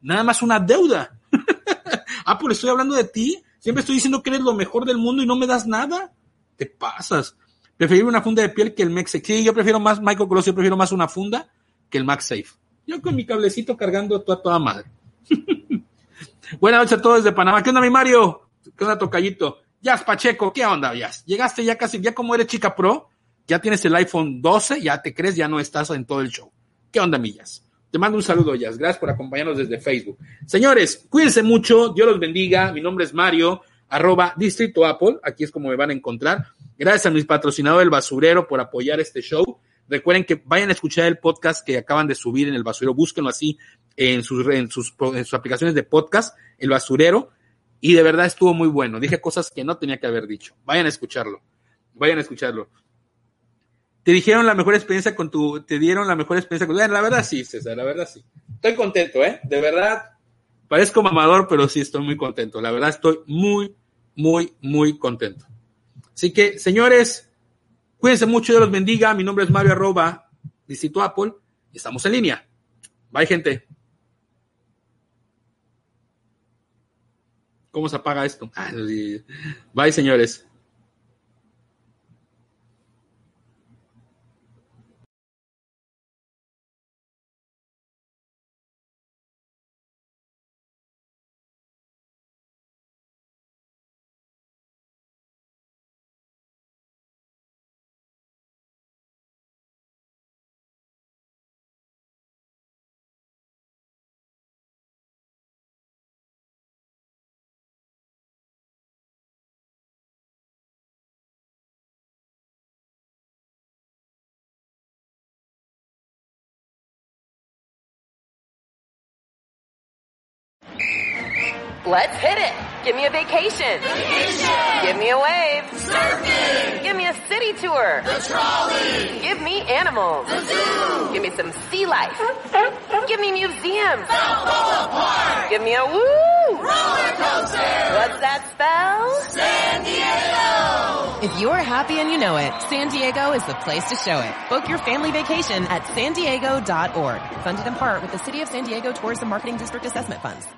Nada más una deuda. Apple, estoy hablando de ti. Siempre estoy diciendo que eres lo mejor del mundo y no me das nada. Te pasas. Prefiero una funda de piel que el MagSafe. Sí, yo prefiero más, Michael Cross, yo prefiero más una funda que el MagSafe. Yo con mi cablecito cargando toda, toda madre. Buenas noches a todos desde Panamá. ¿Qué onda, mi Mario? ¿Qué onda, Tocayito? Jazz Pacheco, ¿qué onda, Jazz? Llegaste ya casi, ya como eres chica pro, ya tienes el iPhone 12, ya te crees, ya no estás en todo el show. ¿Qué onda, millas? Te mando un saludo, Jazz. Gracias por acompañarnos desde Facebook. Señores, cuídense mucho. Dios los bendiga. Mi nombre es Mario. arroba Distrito Apple, aquí es como me van a encontrar. Gracias a mis patrocinadores El Basurero por apoyar este show. Recuerden que vayan a escuchar el podcast que acaban de subir en El Basurero, búsquenlo así en sus, en sus aplicaciones de podcast, El Basurero, y de verdad estuvo muy bueno. Dije cosas que no tenía que haber dicho. Vayan a escucharlo. Vayan a escucharlo. Te dijeron la mejor experiencia con tu, te dieron la mejor experiencia con tu, la verdad sí, César, la verdad sí. Estoy contento, ¿eh? De verdad, parezco mamador, pero sí estoy muy contento. La verdad estoy muy, muy, muy contento. Así que, señores, cuídense mucho, Dios los bendiga. Mi nombre es Mario Arroba, Distrito Apple, y estamos en línea. Bye, gente. ¿Cómo se apaga esto? Bye, señores. Let's hit it. Give me a vacation. Vacation. Give me a wave. Surfing. Give me a city tour. The trolley. Give me animals. The zoo. Give me some sea life. Give me museums. Balboa Park. Give me a woo. Roller coaster. What's that spell? San Diego. If you're happy and you know it, San Diego is the place to show it. Book your family vacation at san diego.org. Funded in part with the City of San Diego Tourism Marketing District Assessment Funds.